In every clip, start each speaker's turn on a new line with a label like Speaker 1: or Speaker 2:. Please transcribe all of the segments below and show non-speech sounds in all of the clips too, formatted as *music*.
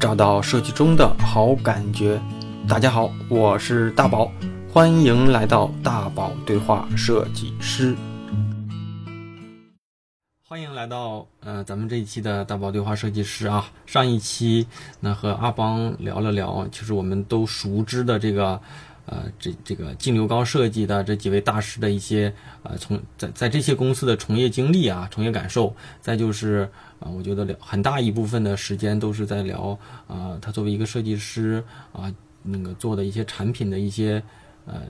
Speaker 1: 找到设计中的好感觉。大家好，我是大宝，欢迎来到大宝对话设计师。欢迎来到呃咱们这一期的大宝对话设计师啊。上一期呢和阿邦聊了聊，就是我们都熟知的这个呃这这个净流高设计的这几位大师的一些呃从在在这些公司的从业经历啊、从业感受，再就是啊、我觉得聊很大一部分的时间都是在聊啊、他作为一个设计师啊、那个做的一些产品的一些呃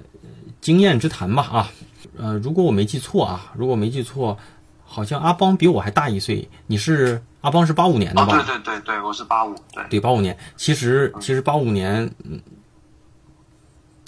Speaker 1: 经验之谈吧啊。呃，如果我没记错啊，如果没记错。好像阿邦比我还大一岁，你是阿邦是八五年的
Speaker 2: 哦，
Speaker 1: 吧？
Speaker 2: 对对对对，我是八五，对，
Speaker 1: 对，八五年。其实其实八五年，嗯，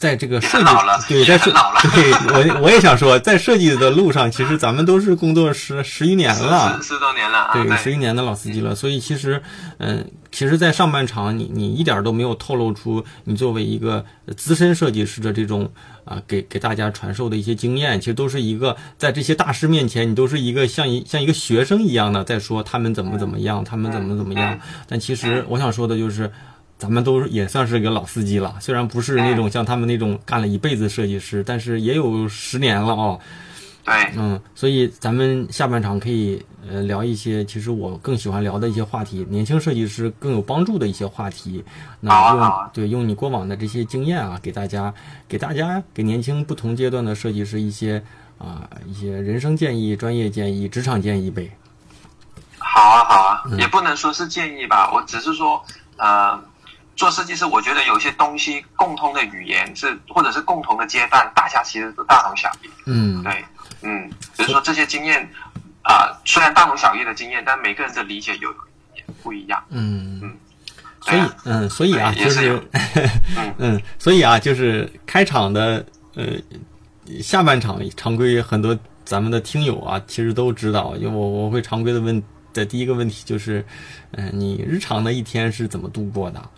Speaker 1: 在这个设计 *laughs* 对，在设 *laughs* 对我我也想说，在设计的路上，其实咱们都是工作十十余年了
Speaker 2: 十，十多年了啊，
Speaker 1: 对，
Speaker 2: 对，
Speaker 1: 十一年的老司机了。所以其实，嗯，其实，在上半场，你你一点都没有透露出你作为一个资深设计师的这种啊，给给大家传授的一些经验，其实都是一个在这些大师面前，你都是一个像一像一个学生一样的在说他们怎么怎么样，他们怎么怎么样。但其实我想说的就是。咱们都也算是个老司机了，虽然不是那种像他们那种干了一辈子设计师，但是也有十年了哦。
Speaker 2: 对，
Speaker 1: 嗯，所以咱们下半场可以呃聊一些，其实我更喜欢聊的一些话题，年轻设计师更有帮助的一些话题。那用、对用你过往的这些经验啊，给大家给大家给年轻不同阶段的设计师一些啊、一些人生建议、专业建议、职场建议呗。
Speaker 2: 好啊好啊，
Speaker 1: 嗯
Speaker 2: 也不能说是建议吧，我只是说，呃，做设计师，我觉得有些东西共通的语言是，或者是共同的阶段，大家其实都大同小异。
Speaker 1: 嗯，
Speaker 2: 对，嗯，只是说这些经验啊、虽然大同小异的经验，但每个人的理解有也不一样。
Speaker 1: 嗯
Speaker 2: 嗯，
Speaker 1: 所以嗯，所以啊，就是 *laughs*
Speaker 2: 嗯
Speaker 1: 嗯，所以啊，就是开场的呃下半场常规很多咱们的听友啊，其实都知道，因为我我会常规的问的第一个问题就是，嗯、你日常的一天是怎么度过的？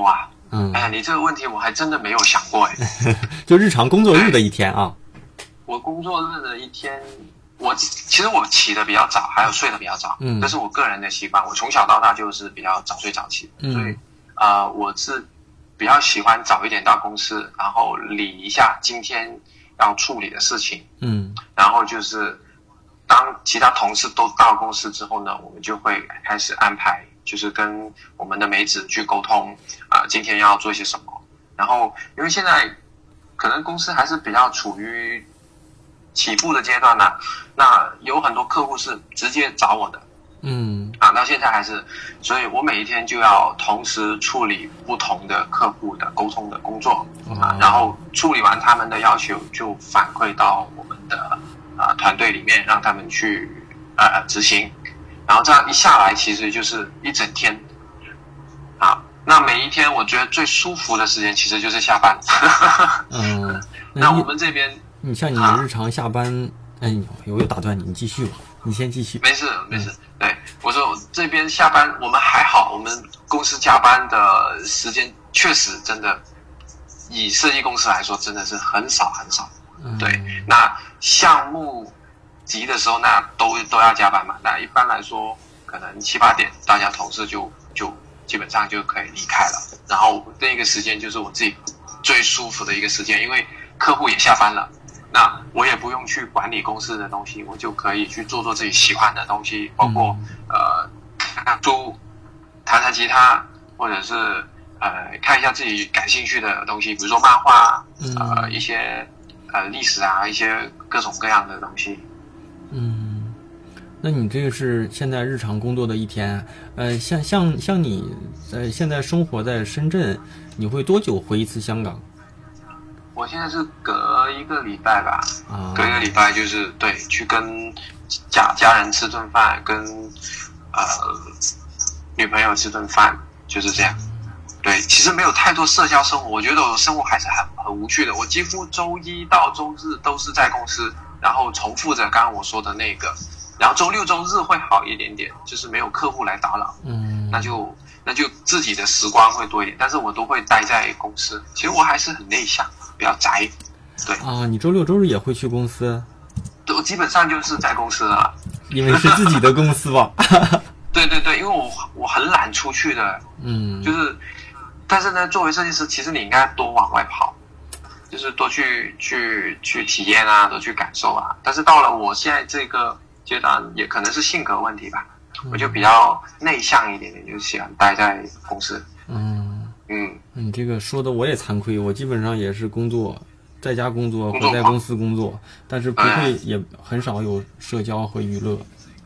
Speaker 2: 哇，
Speaker 1: 嗯
Speaker 2: 哎，呀，你这个问题我还真的没有想过哎。*laughs*
Speaker 1: 就日常工作日的一天啊。
Speaker 2: 我工作日的一天，我其实我起的比较早，还有睡得比较早，
Speaker 1: 嗯
Speaker 2: 这是我个人的习惯。我从小到大就是比较早睡早起，
Speaker 1: 嗯
Speaker 2: 所以呃，我是比较喜欢早一点到公司，然后理一下今天要处理的事情，
Speaker 1: 嗯
Speaker 2: 然后就是当其他同事都到公司之后呢，我们就会开始安排，就是跟我们的梅子去沟通啊、今天要做些什么。然后因为现在可能公司还是比较处于起步的阶段呢、那有很多客户是直接找我的
Speaker 1: 嗯
Speaker 2: 啊，到现在还是，所以我每一天就要同时处理不同的客户的沟通的工作啊
Speaker 1: 哦，
Speaker 2: 然后处理完他们的要求，就反馈到我们的啊团队里面，让他们去呃执行，然后这样一下来，其实就是一整天啊。那每一天我觉得最舒服的时间，其实就是下班。
Speaker 1: 嗯，*laughs*
Speaker 2: 那我们这边
Speaker 1: 你像你日常下班，哎，我又打断你，你继续吧，你先继续。
Speaker 2: 没事没事，对我说这边下班我们还好，我们公司加班的时间确实真的，以设计公司来说真的是很少很少。
Speaker 1: 嗯、
Speaker 2: 对，那项目急的时候，那都都要加班嘛。那一般来说，可能七八点，大家同事就就基本上就可以离开了。然后那个时间就是我自己最舒服的一个时间，因为客户也下班了，那我也不用去管理公司的东西，我就可以去做做自己喜欢的东西，包括、呃看看书、弹弹吉他，或者是呃看一下自己感兴趣的东西，比如说漫画，呃一些呃历史啊，一些各种各样的东西。
Speaker 1: 嗯，那你这个是现在日常工作的一天，呃，像像像你呃现在生活在深圳，你会多久回一次香港
Speaker 2: 我现在是隔一个礼拜吧，
Speaker 1: 啊？
Speaker 2: 隔一个礼拜就是对去跟家家人吃顿饭，跟呃女朋友吃顿饭，就是这样。对，其实没有太多社交生活，我觉得我生活还是很很无趣的。我几乎周一到周日都是在公司，然后重复着刚刚我说的那个，然后周六周日会好一点点，就是没有客户来打扰，
Speaker 1: 嗯，
Speaker 2: 那就那就自己的时光会多一点。但是我都会待在公司，其实我还是很内向，比较宅。对，
Speaker 1: 啊，你周六周日也会去公司，
Speaker 2: 都基本上就是在公司了。
Speaker 1: 因为是自己的公司吧？*laughs*
Speaker 2: 对对对，因因为我我很懒出去的，
Speaker 1: 嗯，
Speaker 2: 就是，但是呢，作为设计师，其实你应该多往外跑，就是多去去去体验啊，多去感受啊。但是到了我现在这个阶段，也可能是性格问题吧，我就比较内向一点点，就喜欢待在公司。
Speaker 1: 嗯，
Speaker 2: 嗯，
Speaker 1: 你这个说的我也惭愧，我基本上也是工作，在家工作或在公司工作，但是不
Speaker 2: 哎
Speaker 1: 会也很少有社交和娱乐。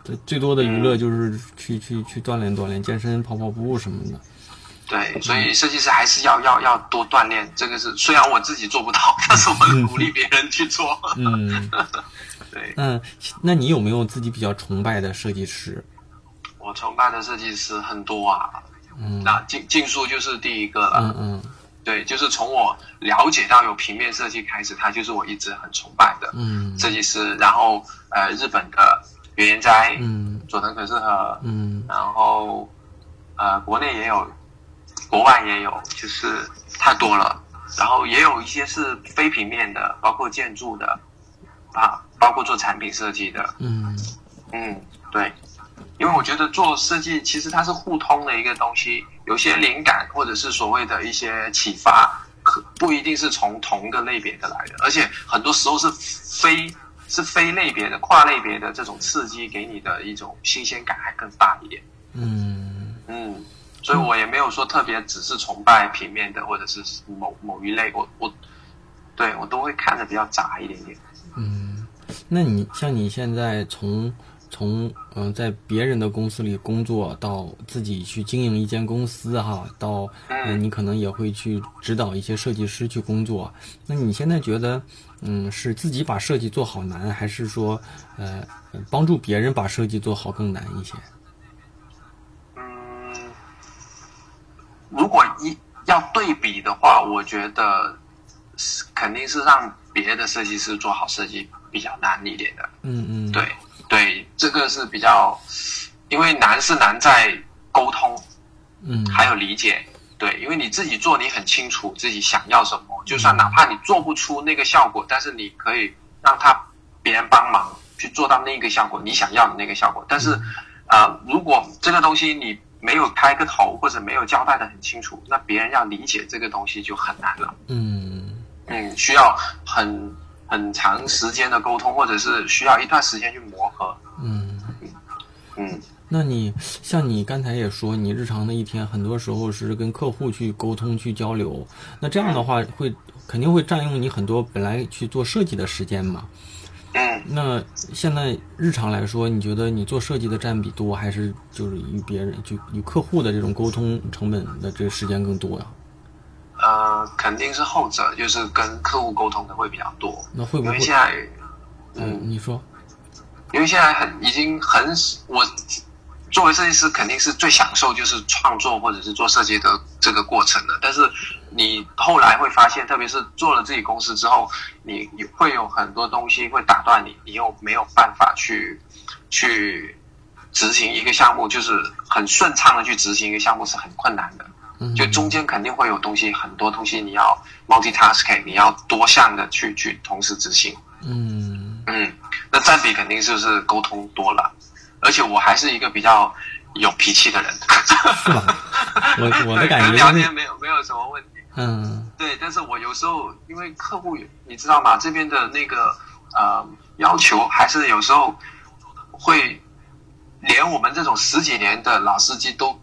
Speaker 1: 最最多的娱乐就是去去去锻炼锻炼，健身、跑跑步什么的。
Speaker 2: 对，所以设计师还是要要要多锻炼，这个是虽然我自己做不到，*laughs* 但是我鼓励别人去做。
Speaker 1: 嗯，*laughs*
Speaker 2: 对。
Speaker 1: 嗯，那你有没有自己比较崇拜的设计师？
Speaker 2: 我崇拜的设计师很多啊，
Speaker 1: 嗯。
Speaker 2: 那竞竞速就是第一个了。
Speaker 1: 嗯嗯。
Speaker 2: 对，就是从我了解到有平面设计开始，他就是我一直很崇拜的
Speaker 1: 嗯。
Speaker 2: 设计师。然后呃，日本的原研哉、
Speaker 1: 嗯。
Speaker 2: 佐藤可士和，
Speaker 1: 嗯。
Speaker 2: 然后呃，国内也有，国外也有，就是太多了。然后也有一些是非平面的，包括建筑的，啊，包括做产品设计的，
Speaker 1: 嗯。
Speaker 2: 嗯，对，因为我觉得做设计其实它是互通的一个东西，有些灵感或者是所谓的一些启发，可不一定是从同个类别的来的，而且很多时候是非是非类别的、跨类别的这种刺激，给你的一种新鲜感还更大一点。
Speaker 1: 嗯。
Speaker 2: 嗯，所以我也没有说特别只是崇拜平面的，或者是某某一类，我我对我都会看的比较杂一点点。
Speaker 1: 嗯，那你像你现在从从嗯、在别人的公司里工作到自己去经营一间公司哈，到嗯、
Speaker 2: 嗯
Speaker 1: 你可能也会去指导一些设计师去工作。那你现在觉得嗯是自己把设计做好难，还是说呃帮助别人把设计做好更难一些？
Speaker 2: 如果一要对比的话，我觉得是肯定是让别的设计师做好设计比较难一点的。
Speaker 1: 嗯嗯，
Speaker 2: 对对，这个是比较，因为难是难在沟通，
Speaker 1: 嗯
Speaker 2: 还有理解。对，因为你自己做，你很清楚自己想要什么，就算哪怕你做不出那个效果，但是你可以让他别人帮忙去做到那个效果，你想要的那个效果。但是，呃，如果这个东西你没有开个头，或者没有交代的很清楚，那别人要理解这个东西就很难了。
Speaker 1: 嗯
Speaker 2: 嗯，需要很很长时间的沟通，或者是需要一段时间去磨合。
Speaker 1: 嗯。
Speaker 2: 嗯
Speaker 1: 那你像你刚才也说，你日常的一天很多时候是跟客户去沟通、去交流，那这样的话会肯定会占用你很多本来去做设计的时间嘛。
Speaker 2: 嗯，
Speaker 1: 那现在日常来说，你觉得你做设计的占比多，还是就是与别人就与客户的这种沟通成本的这个时间更多呀？
Speaker 2: 呃，肯定是后者，就是跟客户沟通的会比较多。
Speaker 1: 那会不会
Speaker 2: 因为？现在，
Speaker 1: 嗯，
Speaker 2: 嗯，
Speaker 1: 你说，
Speaker 2: 因为现在很已经很我作为设计师，肯定是最享受就是创作或者是做设计的这个过程的。但是你后来会发现，特别是做了自己公司之后，你你会有很多东西会打断你，你又没有办法去去执行一个项目，就是很顺畅的去执行一个项目是很困难的。
Speaker 1: 嗯，
Speaker 2: 就中间肯定会有东西，很多东西你要 multitasking，你要多项的去去同时执行。
Speaker 1: 嗯
Speaker 2: 嗯，那占比肯定就是沟通多了，而且我还是一个比较有脾气的人。
Speaker 1: 是吧？我我的
Speaker 2: 对
Speaker 1: 感觉
Speaker 2: 聊天，没有没有什么问题。
Speaker 1: 嗯
Speaker 2: 对，但是我有时候因为客户你知道吗？这边的那个呃要求还是有时候会连我们这种十几年的老司机都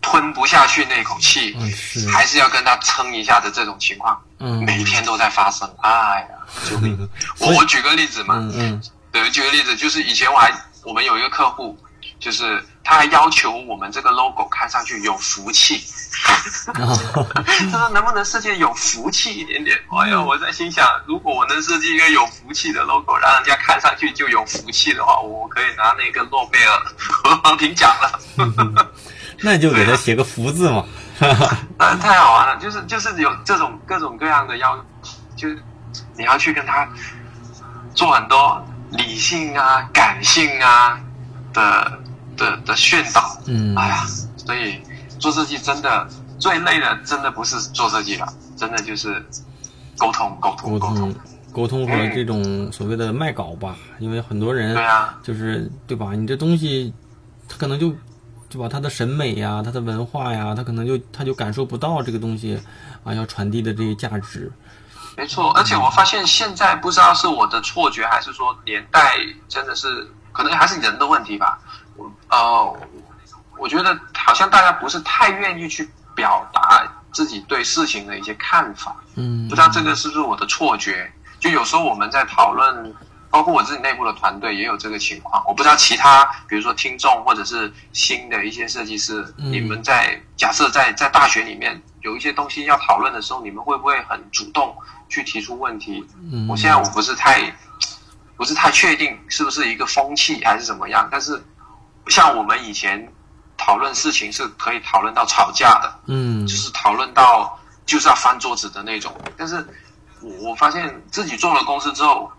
Speaker 2: 吞不下去那口气，
Speaker 1: 嗯是，
Speaker 2: 还是要跟他撑一下的这种情况，
Speaker 1: 嗯
Speaker 2: 每天都在发生。哎呀，救命！*laughs* 我我举个例子嘛，
Speaker 1: 嗯嗯
Speaker 2: 对，举个例子，就是以前我还我们有一个客户，就是他还要求我们这个 logo 看上去有福气，
Speaker 1: 啊 *laughs*
Speaker 2: 他说能不能设计有福气一点点？哎呀，我在心想，如果我能设计一个有福气的 logo，让人家看上去就有福气的话，我可以拿那个诺贝尔和平奖了。
Speaker 1: 那就给他写个福字嘛。
Speaker 2: 啊，*laughs* 太好玩了！就是就是有这种各种各样的要，就是你要去跟他做很多理性啊、感性啊的的的炫导。
Speaker 1: 嗯，
Speaker 2: 哎呀，所以做设计真的最累的，真的不是做设计了，真的就是沟通、沟通、
Speaker 1: 沟
Speaker 2: 通。
Speaker 1: 沟通和这种所谓的卖稿吧，因为很多人
Speaker 2: 对啊，
Speaker 1: 就是对吧？你这东西，他可能就对吧？他的审美呀，他的文化呀，他可能就他就感受不到这个东西啊，要传递的这些价值。
Speaker 2: 没错，而且我发现现在不知道是我的错觉，还是说年代真的是可能还是人的问题吧。我呃，我觉得好像大家不是太愿意去表达自己对事情的一些看法。
Speaker 1: 嗯，
Speaker 2: 不知道这个是不是我的错觉？就有时候我们在讨论，包括我自己内部的团队也有这个情况。我不知道其他，比如说听众或者是新的一些设计师，
Speaker 1: 嗯
Speaker 2: 你们在假设在在大学里面有一些东西要讨论的时候，你们会不会很主动去提出问题？
Speaker 1: 嗯
Speaker 2: 我现在我不是太不是太确定是不是一个风气还是怎么样，但是像我们以前讨论事情是可以讨论到吵架的，
Speaker 1: 嗯
Speaker 2: 就是讨论到就是要翻桌子的那种。但是我我发现自己做了公司之后，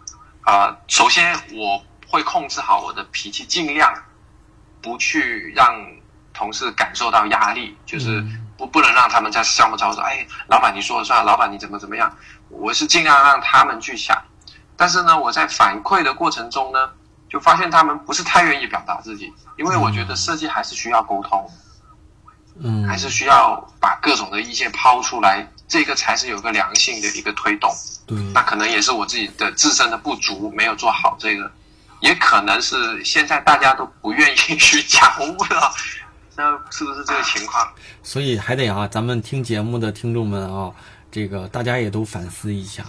Speaker 2: 啊、首先我会控制好我的脾气，尽量不去让同事感受到压力，就是
Speaker 1: 嗯
Speaker 2: 不不能让他们在项目操说，哎，老板你说了算，老板你怎么怎么样，我是尽量让他们去想。但是呢，我在反馈的过程中呢，就发现他们不是太愿意表达自己，因为我觉得设计还是需要沟通。
Speaker 1: 嗯，
Speaker 2: 还是需要把各种的意见抛出来，这个才是有个良性的一个推动。
Speaker 1: 对，
Speaker 2: 那可能也是我自己的自身的不足，没有做好这个，也可能是现在大家都不愿意去讲，我不知道，那是不是这个情况？
Speaker 1: 所以还得啊，咱们听节目的听众们啊，这个大家也都反思一下。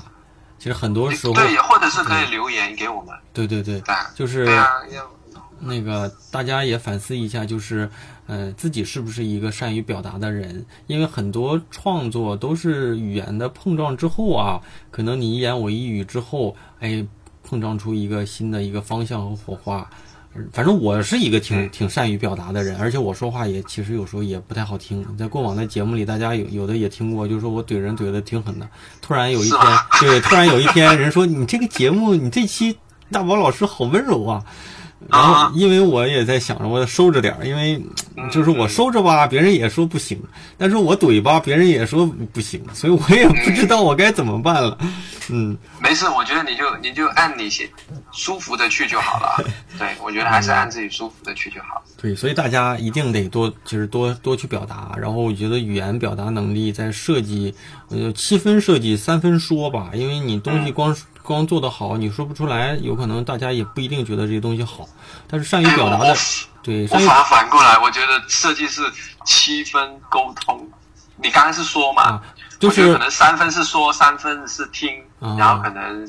Speaker 1: 其实很多时候，
Speaker 2: 对，或者是可以留言给我们，
Speaker 1: 对对对，就是那个大家也反思一下，就是呃自己是不是一个善于表达的人？因为很多创作都是语言的碰撞之后啊，可能你一言我一语之后，哎，碰撞出一个新的一个方向和火花。嗯反正我是一个挺挺善于表达的人，而且我说话也其实有时候也不太好听。在过往的节目里，大家有有的也听过，就是说我怼人怼的挺狠的。突然有一天，对，突然有一天人说你这个节目，你这期大宝老师好温柔啊。然后
Speaker 2: 啊，
Speaker 1: 因为我也在想着我收着点儿，因为就是我收着吧，别人也说不行；但是我怼吧，别人也说不行，所以我也不知道我该怎么办了。*laughs* 嗯，
Speaker 2: 没事，我觉得你就你就按你写舒服的去就好了。*laughs* 对，我觉得还是按自己舒服的去就好。
Speaker 1: 对，所以大家一定得多，就是多多去表达。然后我觉得语言表达能力在设计，呃，七分设计三分说吧，因为你东西光光做得好，你说不出来，有可能大家也不一定觉得这些东西好。但是善于表达的对，善于
Speaker 2: 我反而反过来，我觉得设计是七分沟通。你刚才是说嘛？
Speaker 1: 啊，就是
Speaker 2: 可能三分是说，三分是听，
Speaker 1: 啊
Speaker 2: 然后可能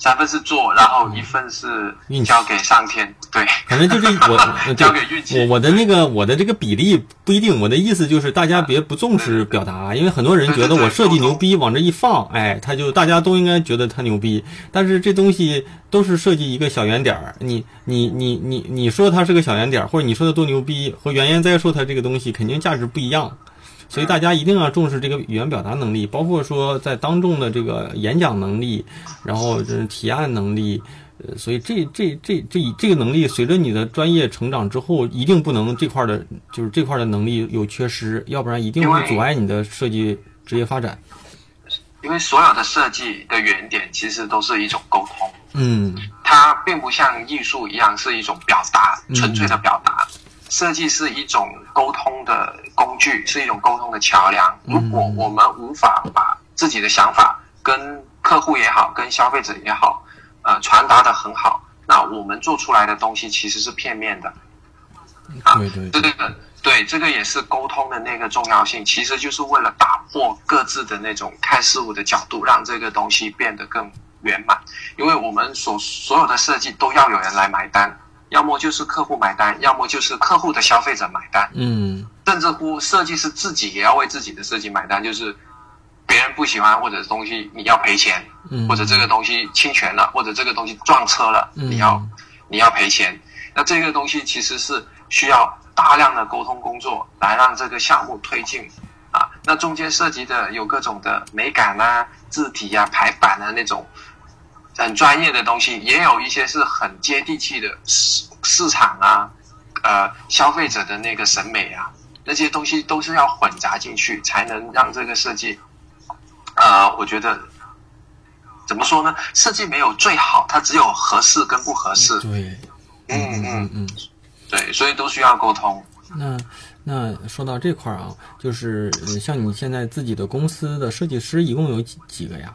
Speaker 2: 三份是做，然后一份是
Speaker 1: 运
Speaker 2: 交给上天。对，
Speaker 1: 反正就是 *laughs* 我我
Speaker 2: 交给运气。
Speaker 1: 我我的那个我的这个比例不一定，我的意思就是大家别不重视表达，因为很多人觉得我设计牛逼往这一放，哎，他就大家都应该觉得他牛逼，但是这东西都是设计一个小圆点儿，你你你你你说它是个小圆点儿，或者你说的多牛逼，和原研哉说它这个东西肯定价值不一样。所以大家一定要重视这个语言表达能力，包括说在当众的这个演讲能力，然后这提案能力，呃，所以这这这这这个能力随着你的专业成长之后，一定不能这块儿的，就是这块儿的能力有缺失，要不然一定会阻碍你的设计职业发展。
Speaker 2: 因为所有的设计的原点其实都是一种沟通，
Speaker 1: 嗯
Speaker 2: 它并不像艺术一样是一种表达，
Speaker 1: 嗯
Speaker 2: 纯粹的表达。设计是一种沟通的工具，是一种沟通的桥梁。如果我们无法把自己的想法跟客户也好，跟消费者也好，呃，传达的很好，那我们做出来的东西其实是片面的。啊
Speaker 1: 对对对，
Speaker 2: 这个对，这个也是沟通的那个重要性，其实就是为了打破各自的那种看事物的角度，让这个东西变得更圆满。因为我们所所有的设计都要有人来买单，要么就是客户买单，要么就是客户的消费者买单，
Speaker 1: 嗯
Speaker 2: 甚至乎设计师自己也要为自己的设计买单，就是别人不喜欢或者东西你要赔钱，
Speaker 1: 嗯，
Speaker 2: 或者这个东西侵权了，或者这个东西撞车了，
Speaker 1: 嗯
Speaker 2: 你要你要赔钱。那这个东西其实是需要大量的沟通工作来让这个项目推进啊。那中间涉及的有各种的美感啊、字体啊、排版啊那种很专业的东西，也有一些是很接地气的市市场啊、呃消费者的那个审美啊，那些东西都是要混杂进去，才能让这个设计，呃，我觉得怎么说呢？设计没有最好，它只有合适跟不合适。
Speaker 1: 对，
Speaker 2: 嗯嗯，
Speaker 1: 嗯
Speaker 2: 对，所以都需要沟通。
Speaker 1: 那那说到这块儿啊，就是呃像你现在自己的公司的设计师一共有几几个呀？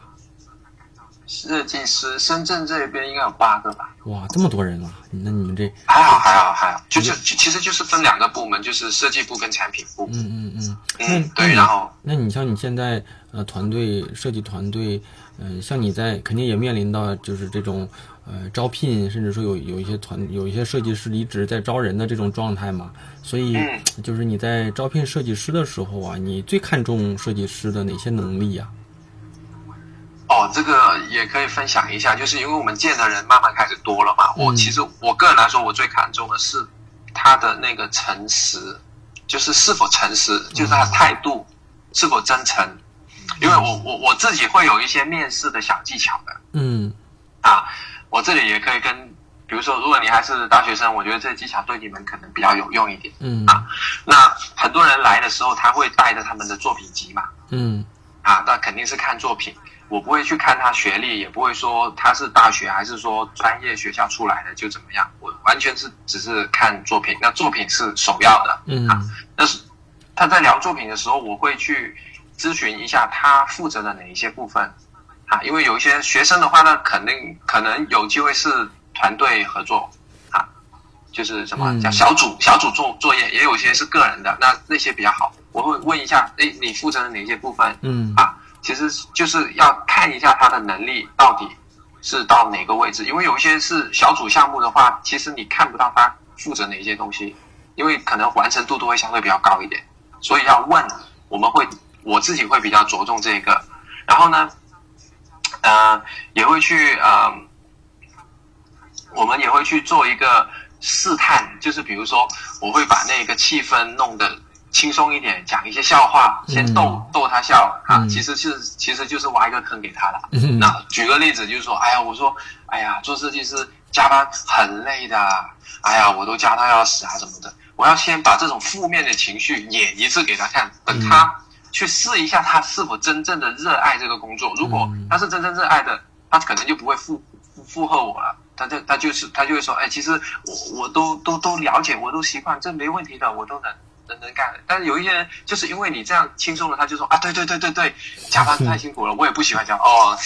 Speaker 2: 设计师，深圳这边应该有八个吧？
Speaker 1: 哇，这么多人啊！那你们这
Speaker 2: 还好，还好，还好，就是其其实就是分两个部门，就是设计部跟产品部。
Speaker 1: 嗯嗯嗯，
Speaker 2: 嗯
Speaker 1: 那
Speaker 2: 对，然后
Speaker 1: 那你像你现在呃团队设计团队，嗯、像你在肯定也面临到就是这种呃招聘，甚至说有有一些团有一些设计师离职在招人的这种状态嘛，所以
Speaker 2: 嗯
Speaker 1: 就是你在招聘设计师的时候啊，你最看重设计师的哪些能力呀、
Speaker 2: 哦，这个也可以分享一下，就是因为我们见的人慢慢开始多了嘛。我
Speaker 1: 嗯
Speaker 2: 其实我个人来说，我最看重的是他的那个诚实，就是是否诚实，就是他的态度是否真诚。因为我我我自己会有一些面试的小技巧的
Speaker 1: 嗯
Speaker 2: 啊，我这里也可以跟，比如说，如果你还是大学生，我觉得这些技巧对你们可能比较有用一点。
Speaker 1: 嗯啊
Speaker 2: 那很多人来的时候，他会带着他们的作品集嘛，
Speaker 1: 嗯
Speaker 2: 啊，那肯定是看作品。我不会去看他学历，也不会说他是大学还是说专业学校出来的就怎么样。我完全是只是看作品，那作品是首要的。
Speaker 1: 嗯
Speaker 2: 但是他在聊作品的时候，我会去咨询一下他负责的哪一些部分啊，因为有一些学生的话呢，肯定可能有机会是团队合作啊，就是什么
Speaker 1: 嗯
Speaker 2: 叫小组小组做作业，也有一些是个人的，那那些比较好。我会问一下，哎，你负责的哪些部分
Speaker 1: 嗯
Speaker 2: 啊？其实就是要看一下他的能力到底是到哪个位置，因为有一些是小组项目的话，其实你看不到他负责哪些东西，因为可能完成度都会相对比较高一点，所以要问，我们会我自己会比较着重这个，然后呢，呃，也会去呃，我们也会去做一个试探，就是比如说，我会把那个气氛弄得轻松一点，讲一些笑话，先逗、
Speaker 1: 嗯
Speaker 2: 逗他笑啊，
Speaker 1: 嗯
Speaker 2: 其实是其实就是挖一个坑给他了。
Speaker 1: 嗯
Speaker 2: 那举个例子，就是说，哎呀，我说，哎呀，做设计师加班很累的，哎呀，我都加到要死啊什么的。我要先把这种负面的情绪演一次给他看，等他去试一下他是否真正的热爱这个工作。如果
Speaker 1: 嗯
Speaker 2: 他是真正热爱的，他可能就不会附附附和我了。他就他就是他就会说，哎，其实我我都都都了解，我都习惯，这没问题的，我都能能能干。但是有一些人就是因为你这样轻松了，他就说啊，对对对对对，加班太辛苦了，*laughs* 我也不喜欢加班哦。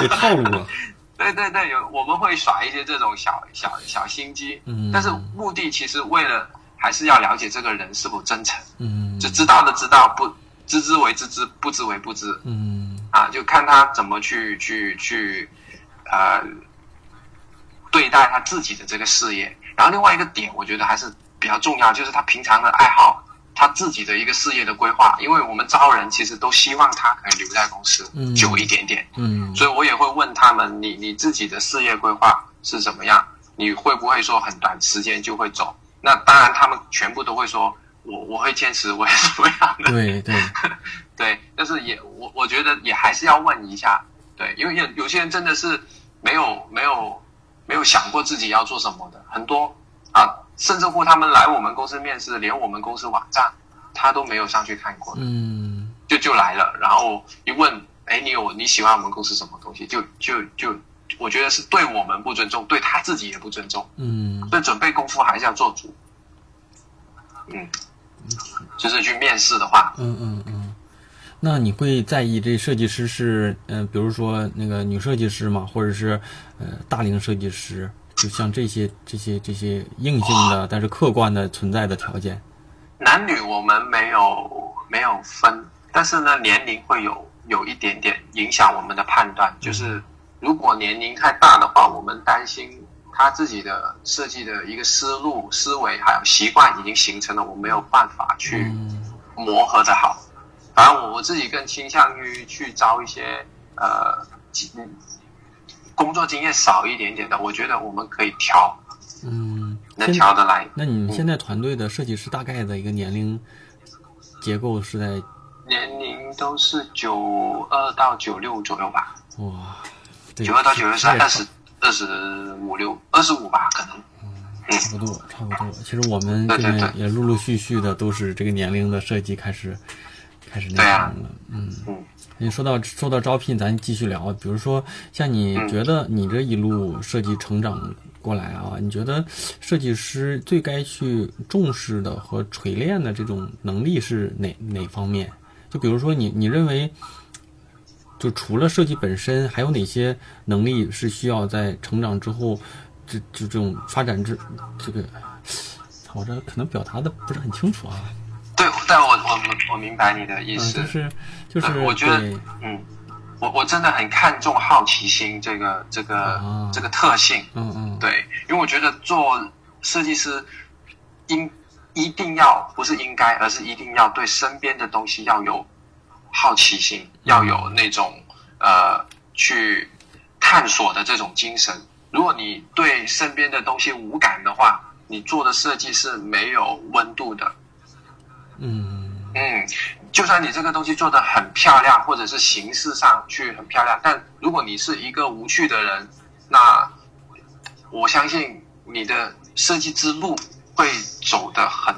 Speaker 1: 被套路了。*laughs*
Speaker 2: 对对对，有我们会耍一些这种小小小心机，
Speaker 1: 嗯
Speaker 2: 但是目的其实为了还是要了解这个人是否真诚，
Speaker 1: 嗯
Speaker 2: 就知道的知道，不知之为知之，不知为不知
Speaker 1: 嗯
Speaker 2: 啊，就看他怎么去去去呃对待他自己的这个事业。然后另外一个点，我觉得还是比较重要，就是他平常的爱好，他自己的一个事业的规划。因为我们招人其实都希望他可以留在公司
Speaker 1: 嗯
Speaker 2: 久一点点，
Speaker 1: 嗯
Speaker 2: 所以我也会问他们，你你自己的事业规划是怎么样？你会不会说很短时间就会走？那当然，他们全部都会说，我我会坚持，我会怎么样的？
Speaker 1: 对 *laughs* 对，
Speaker 2: 对，但是也我我觉得也还是要问一下，对，因为有有些人真的是没有没有没有想过自己要做什么的，很多啊，甚至乎他们来我们公司面试，连我们公司网站他都没有上去看过，
Speaker 1: 嗯
Speaker 2: 就就来了，然后一问，哎，你有你喜欢我们公司什么东西？就就就，我觉得是对我们不尊重，对他自己也不尊重，
Speaker 1: 嗯
Speaker 2: 所以准备功夫还是要做足。嗯，就是去面试的话，
Speaker 1: 嗯嗯嗯。那你会在意这设计师是嗯、呃比如说那个女设计师吗？或者是呃大龄设计师？就像这些这些这些硬性的，但是客观的存在的条件。
Speaker 2: 男女我们没有没有分，但是呢，年龄会有有一点点影响我们的判断。就是如果年龄太大的话，我们担心他自己的设计的一个思路、思维还有习惯已经形成了，我没有办法去
Speaker 1: 嗯
Speaker 2: 磨合的好。反正我我自己更倾向于去招一些呃经工作经验少一点点的，我觉得我们可以调，
Speaker 1: 嗯，
Speaker 2: 能调得来。
Speaker 1: 那你们现在团队的设计师大概的一个年龄结构是在
Speaker 2: 年龄都是九二到九六左右吧，
Speaker 1: 哇，对
Speaker 2: 九二到九六是二十二十五六二十五吧，可能。
Speaker 1: 嗯差不多，差不多。其实我们这
Speaker 2: 对对对
Speaker 1: 边也陆陆续续的都是这个年龄的设计开始开始内
Speaker 2: 对啊
Speaker 1: 行了。嗯
Speaker 2: 嗯，
Speaker 1: 你说到说到招聘，咱继续聊。比如说，像你
Speaker 2: 嗯
Speaker 1: 觉得你这一路设计成长过来啊，你觉得设计师最该去重视的和锤炼的这种能力是哪哪方面？就比如说你，你认为，就除了设计本身，还有哪些能力是需要在成长之后，这这种发展之这个，我这可能表达的不是很清楚啊。
Speaker 2: 对，但我我我明白你的意
Speaker 1: 嗯，
Speaker 2: 思。
Speaker 1: 就是就是，
Speaker 2: 我觉得嗯，我我真的很看重好奇心这个这个、
Speaker 1: 啊
Speaker 2: 这个特性。
Speaker 1: 嗯嗯，
Speaker 2: 对，因为我觉得做设计师应一定要不是应该，而是一定要对身边的东西要有好奇心，要有那种呃去探索的这种精神。如果你对身边的东西无感的话，你做的设计是没有温度的。
Speaker 1: 嗯
Speaker 2: 嗯，就算你这个东西做的很漂亮，或者是形式上去很漂亮，但如果你是一个无趣的人，那我相信你的设计之路会走得很，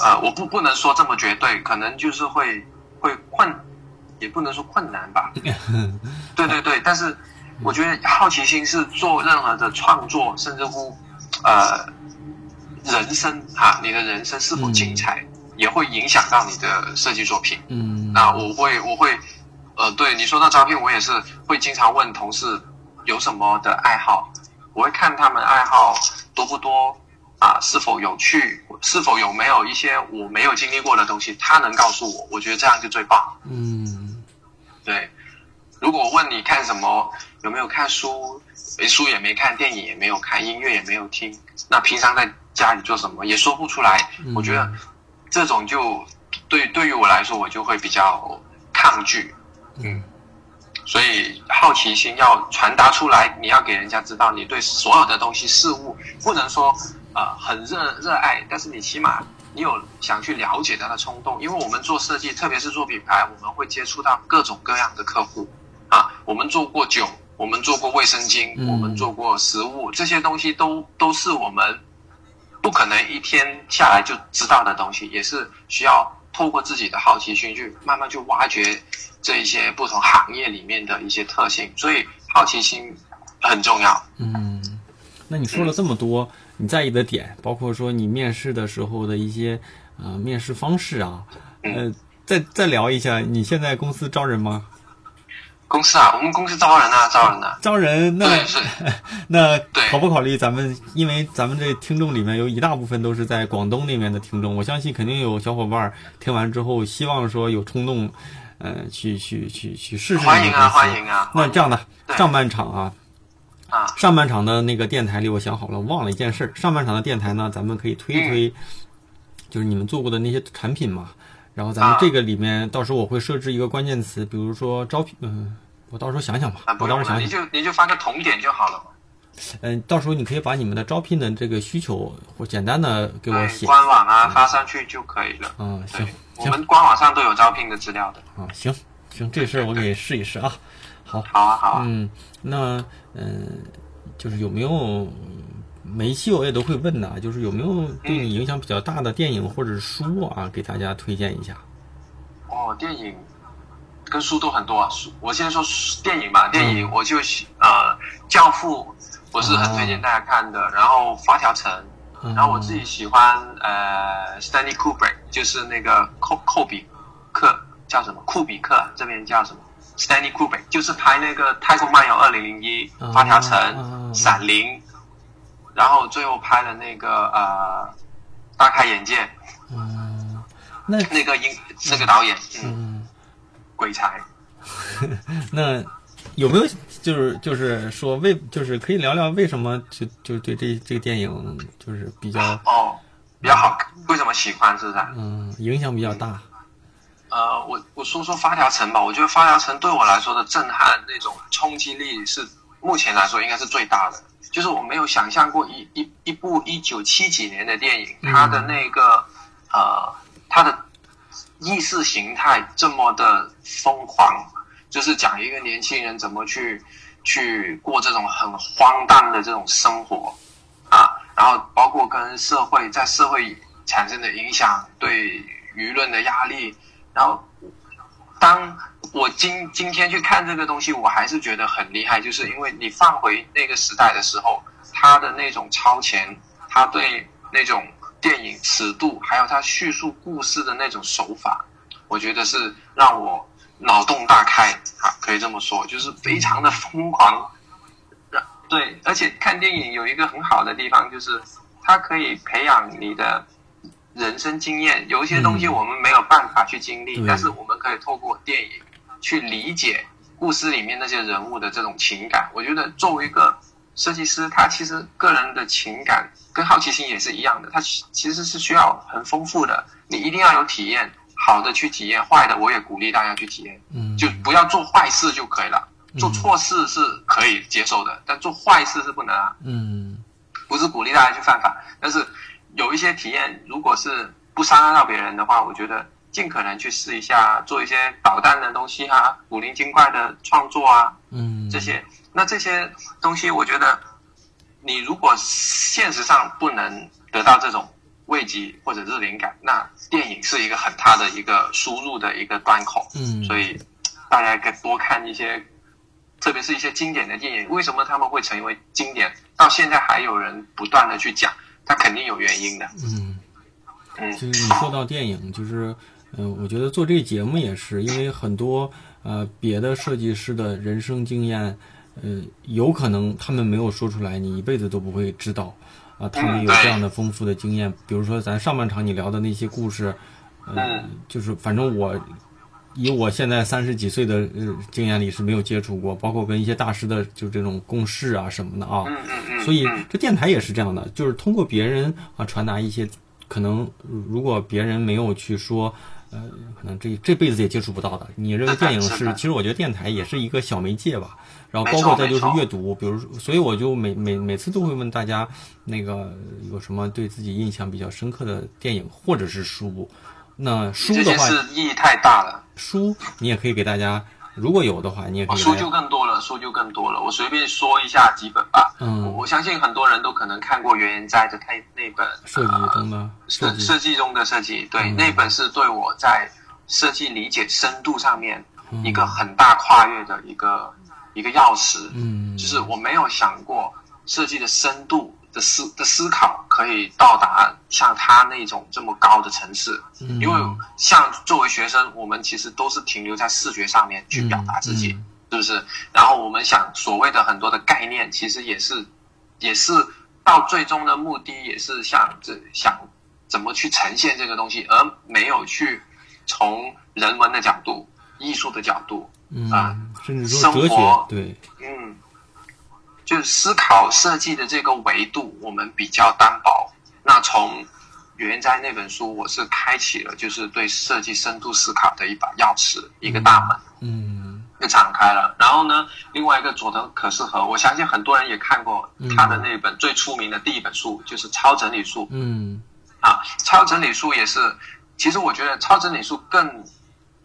Speaker 2: 呃，我不不能说这么绝对，可能就是会会困，也不能说困难吧。*laughs* 对对对，但是我觉得好奇心是做任何的创作，甚至乎呃人生哈，你的人生是否精彩，也会影响到你的设计作品。
Speaker 1: 嗯，
Speaker 2: 那我会我会呃，对你说到招聘，我也是会经常问同事有什么的爱好，我会看他们爱好多不多啊，是否有趣，是否有没有一些我没有经历过的东西，他能告诉我，我觉得这样就最棒。
Speaker 1: 嗯
Speaker 2: 对，如果问你看什么，有没有看书？诶书也没看，电影也没有看，音乐也没有听，那平常在家里做什么也说不出来。
Speaker 1: 嗯
Speaker 2: 我觉得这种就对对于我来说，我就会比较抗拒。
Speaker 1: 嗯
Speaker 2: 所以好奇心要传达出来，你要给人家知道你对所有的东西事物不能说呃很热热爱，但是你起码你有想去了解它的冲动。因为我们做设计，特别是做品牌，我们会接触到各种各样的客户啊，我们做过酒，我们做过卫生巾，
Speaker 1: 嗯
Speaker 2: 我们做过食物，这些东西都都是我们不可能一天下来就知道的东西，也是需要透过自己的好奇心去慢慢去挖掘这一些不同行业里面的一些特性，所以好奇心很重要。
Speaker 1: 嗯，那你说了这么多你在意的点，包括说你面试的时候的一些呃面试方式啊，呃，再再聊一下，你现在公司招人吗？
Speaker 2: 公司啊，我们公司招人啊，招人啊，
Speaker 1: 招人，那
Speaker 2: 对 *laughs* 是，
Speaker 1: 那考不考虑咱们？因为咱们这听众里面有一大部分都是在广东那边的听众，我相信肯定有小伙伴儿听完之后，希望说有冲动，呃，去去去去试试。
Speaker 2: 欢迎啊，欢。迎啊。
Speaker 1: 那这样的上半场啊，
Speaker 2: 啊，
Speaker 1: 上半场的那个电台里，我想好了，忘了一件事儿。上半场的电台呢，咱们可以推一推，就是你们做过的那些产品嘛。然后咱们
Speaker 2: 啊
Speaker 1: 这个里面，到时候我会设置一个关键词，比如说招聘，嗯、我到时候想想吧，
Speaker 2: 啊，不
Speaker 1: 我到
Speaker 2: 用了，你
Speaker 1: 时候想想。
Speaker 2: 就你就发个同点就好了嘛。
Speaker 1: 嗯、到时候你可以把你们的招聘的这个需求，或简单的给我
Speaker 2: 嗯
Speaker 1: 写。
Speaker 2: 官网啊发上去就可以了。
Speaker 1: 嗯，行
Speaker 2: 对，我
Speaker 1: 行
Speaker 2: 们官网上都有招聘的资料的。
Speaker 1: 啊，行行，这事儿我给试一试啊。好，
Speaker 2: 好啊，好啊。
Speaker 1: 嗯，那嗯、就是有没有每一期我也都会问的，就是有没有对你影响比较大的电影或者是书啊，给大家推荐一下。
Speaker 2: 哦，电影跟书都很多啊。书，我先说电影吧。电
Speaker 1: 嗯
Speaker 2: 影我就喜呃，《教父》我是很推荐大家看的。然后《发条城》，
Speaker 1: 嗯
Speaker 2: 然后我自己喜欢呃，Stanley Kubrick，就是那个寇寇比克叫什么？库比克这边叫什么？Stanley Kubrick，就是拍那个《太空漫游二零零一》
Speaker 1: 啊《
Speaker 2: 发条城》
Speaker 1: 啊
Speaker 2: 闪灵》，然后最后拍的那个呃，大开眼界，
Speaker 1: 嗯，那
Speaker 2: 那个英那个导演，嗯，
Speaker 1: 嗯，
Speaker 2: 鬼才。*laughs*
Speaker 1: 那有没有就是就是说为就是可以聊聊为什么就就对这这个电影就是比较
Speaker 2: 哦，比较好。为什么喜欢？是不是？
Speaker 1: 嗯影响比较大？
Speaker 2: 呃，我我说说发条城吧。我觉得发条城对我来说的震撼那种冲击力是目前来说应该是最大的。就是我没有想象过一一一部一九七几年的电影，它的那个呃，它的意识形态这么的疯狂，就是讲一个年轻人怎么去去过这种很荒诞的这种生活啊，然后包括跟社会在社会产生的影响，对舆论的压力，然后当我今今天去看这个东西，我还是觉得很厉害，就是因为你放回那个时代的时候，他的那种超前，他对那种电影尺度，还有他叙述故事的那种手法，我觉得是让我脑洞大开啊，可以这么说，就是非常的疯狂。对，而且看电影有一个很好的地方，就是它可以培养你的人生经验。有一些东西我们没有办法去经历，但是我们可以透过电影去理解故事里面那些人物的这种情感。我觉得作为一个设计师，他其实个人的情感跟好奇心也是一样的，它其实是需要很丰富的。你一定要有体验，好的去体验，坏的我也鼓励大家去体验。
Speaker 1: 嗯，
Speaker 2: 就不要做坏事就可以了。做错事是可以接受的，但做坏事是不能啊。
Speaker 1: 嗯，
Speaker 2: 不是鼓励大家去犯法，但是有一些体验，如果是不伤害到别人的话，我觉得尽可能去试一下，做一些捣蛋的东西啊，古灵精怪的创作啊，
Speaker 1: 嗯，
Speaker 2: 这些。那这些东西，我觉得你如果现实上不能得到这种慰藉或者是灵感，那电影是一个很大的一个输入的一个端口。
Speaker 1: 嗯，
Speaker 2: 所以大家可以多看一些。特别是一些经典的电影，为什么他们会成为经典？到现在还有人不断的去讲，它肯定有原因的。
Speaker 1: 嗯，
Speaker 2: 嗯，
Speaker 1: 就是你说到电影，就是，嗯，我觉得做这个节目也是，因为很多呃别的设计师的人生经验，呃，有可能他们没有说出来，你一辈子都不会知道啊。他们有这样的丰富的经验，比如说咱上半场你聊的那些故事，
Speaker 2: 嗯，
Speaker 1: 就是反正我。以我现在三十几岁的呃经验里是没有接触过，包括跟一些大师的就这种共事啊什么的啊，
Speaker 2: 嗯嗯嗯，
Speaker 1: 所以这电台也是这样的，就是通过别人啊传达一些可能如果别人没有去说，呃，可能这这辈子也接触不到的。你认为电影 *laughs* 是？其实我觉得电台也是一个小媒介吧。然后包括再就是阅读，比如所以我就每每每次都会问大家，那个有什么对自己印象比较深刻的电影或者是书。那书的话，
Speaker 2: 意义太大了。
Speaker 1: 书你也可以给大家，如果有的话，你也可以。
Speaker 2: 书就更多了，书就更多了。我随便说一下几本吧。
Speaker 1: 嗯，
Speaker 2: 我相信很多人都可能看过袁言斋的那那本
Speaker 1: 设计中的设
Speaker 2: 设计中的设计。对，那本是对我在设计理解深度上面一个很大跨越的一个一个钥匙。
Speaker 1: 嗯，
Speaker 2: 就是我没有想过设计的深度。的思的思考可以到达像他那种这么高的层次，因为像作为学生，我们其实都是停留在视觉上面去表达自己，是不是？然后我们想所谓的很多的概念，其实也是也是到最终的目的，也是想这想怎么去呈现这个东西，而没有去从人文的角度、艺术的角度啊，
Speaker 1: 甚至说哲学，对，
Speaker 2: 嗯。就是思考设计的这个维度，我们比较单薄。那从原在那本书，我是开启了就是对设计深度思考的一把钥匙，一个大门，
Speaker 1: 嗯，
Speaker 2: 就敞开了。然后呢，另外一个佐藤可士和，我相信很多人也看过他的那本最出名的第一本书，就是《超整理术》。
Speaker 1: 嗯，
Speaker 2: 啊，《超整理术》也是，其实我觉得《超整理术》更。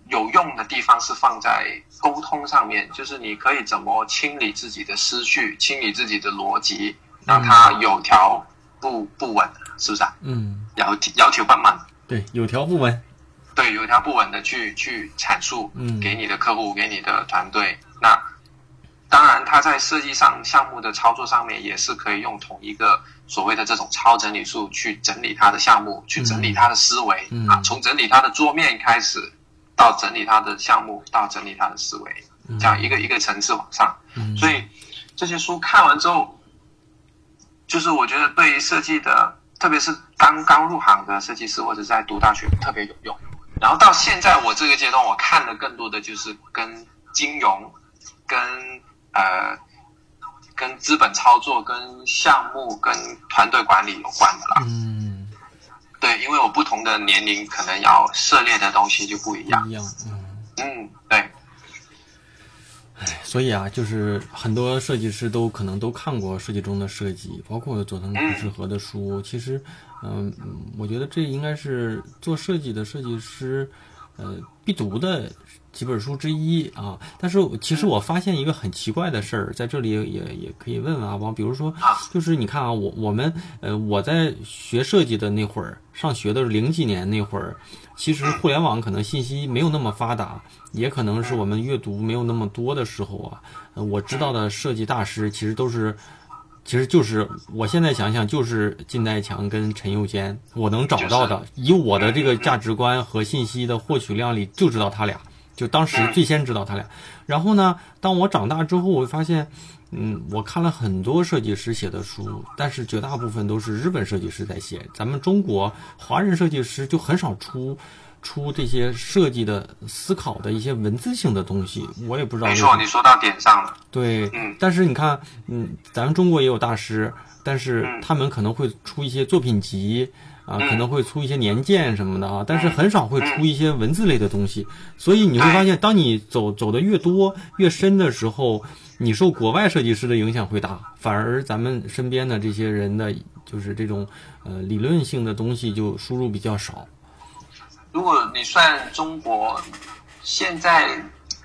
Speaker 2: 有用的地方是放在沟通上面，就是你可以怎么清理自己的思绪，清理自己的逻辑，让它有条不不紊，是不是啊？
Speaker 1: 嗯，
Speaker 2: 要要求慢慢，
Speaker 1: 对，有条不紊，
Speaker 2: 对，有条不紊的去去阐述，
Speaker 1: 嗯，
Speaker 2: 给你的客户，给你的团队。那当然，他在设计上项目的操作上面也是可以用同一个所谓的这种超整理术去整理他的项目，去整理他的思维啊，从整理他的桌面开始。到整理他的项目，到整理他的思维，这样一个一个层次往上。所以这些书看完之后，就是我觉得对于设计的，特别是刚刚入行的设计师或者在读大学特别有用。然后到现在我这个阶段，我看的更多的就是跟金融、跟呃、跟资本操作、跟项目、跟团队管理有关的了。
Speaker 1: 嗯。
Speaker 2: 对，因为我不同的年龄，可能要涉猎的东西就不一样。
Speaker 1: 一样，
Speaker 2: 嗯嗯，对。
Speaker 1: 唉，所以啊，就是很多设计师都可能都看过设计中的设计，包括佐藤可士和的书。其实，嗯，我觉得这应该是做设计的设计师，呃必读的几本书之一啊。但是其实我发现一个很奇怪的事儿，在这里也也可以问问阿邦，比如说，就是你看啊，我我们呃我在学设计的那会儿，上学的零几年那会儿，其实互联网可能信息没有那么发达，也可能是我们阅读没有那么多的时候啊。呃，我知道的设计大师其实都是。其实就是我现在想想，就是金代强跟陈佑坚，我能找到的，以我的这个价值观和信息的获取量里，就知道他俩，就当时最先知道他俩。然后呢，当我长大之后，我发现，嗯，我看了很多设计师写的书，但是绝大部分都是日本设计师在写，咱们中国华人设计师就很少出。出这些设计的思考的一些文字性的东西，我也不知道。
Speaker 2: 没错，你说到点上了。
Speaker 1: 对，
Speaker 2: 嗯，
Speaker 1: 但是你看，嗯，咱们中国也有大师，但是他们可能会出一些作品集啊，可能会出一些年鉴什么的啊，但是很少会出一些文字类的东西。所以你会发现，当你走走的越多越深的时候，你受国外设计师的影响会大，反而咱们身边的这些人的，就是这种呃理论性的东西就输入比较少。
Speaker 2: 如果你算中国现在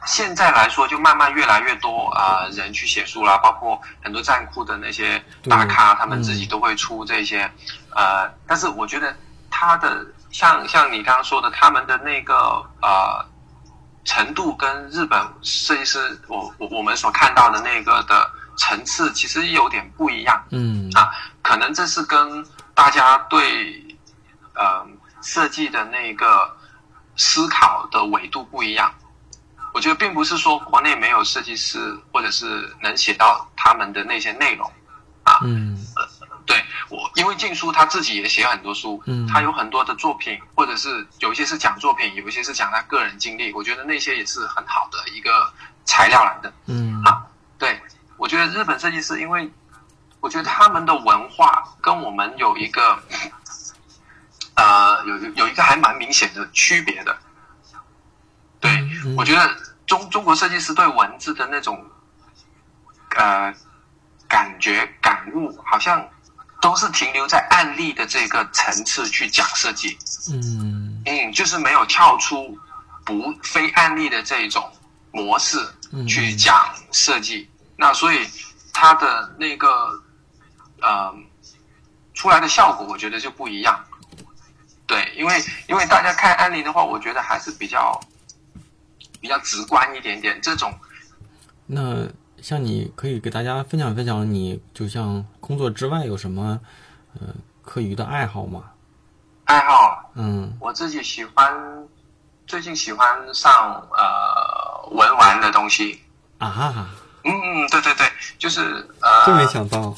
Speaker 2: 现在来说，就慢慢越来越多啊人去写书了，包括很多站库的那些大咖，他们自己都会出这些。呃，但是我觉得他的像像你刚刚说的，他们的那个呃程度跟日本设计师我我我们所看到的那个的层次其实有点不一样。
Speaker 1: 嗯
Speaker 2: 啊，可能这是跟大家对呃。设计的那个思考的维度不一样，我觉得并不是说国内没有设计师，或者是能写到他们的那些内容，啊，
Speaker 1: 嗯，
Speaker 2: 对我，因为静书他自己也写很多书，
Speaker 1: 嗯，
Speaker 2: 他有很多的作品，或者是有一些是讲作品，有一些是讲他个人经历，我觉得那些也是很好的一个材料来的，
Speaker 1: 嗯，
Speaker 2: 啊，对，我觉得日本设计师，因为我觉得他们的文化跟我们有一个。呃，有有一个还蛮明显的区别的，对我觉得中中国设计师对文字的那种呃感觉感悟，好像都是停留在案例的这个层次去讲设计，
Speaker 1: 嗯。
Speaker 2: 嗯，就是没有跳出不非案例的这一种模式去讲设计，那所以它的那个呃出来的效果，我觉得就不一样。对，因为因为大家看案例的话，我觉得还是比较比较直观一点点。这种，
Speaker 1: 那像你可以给大家分享分享，你就像工作之外有什么呃课余的爱好吗？
Speaker 2: 爱好，
Speaker 1: 嗯，
Speaker 2: 我自己喜欢，最近喜欢上呃文玩的东西
Speaker 1: 啊。
Speaker 2: 嗯嗯，对对对，就是呃，
Speaker 1: 真没想到。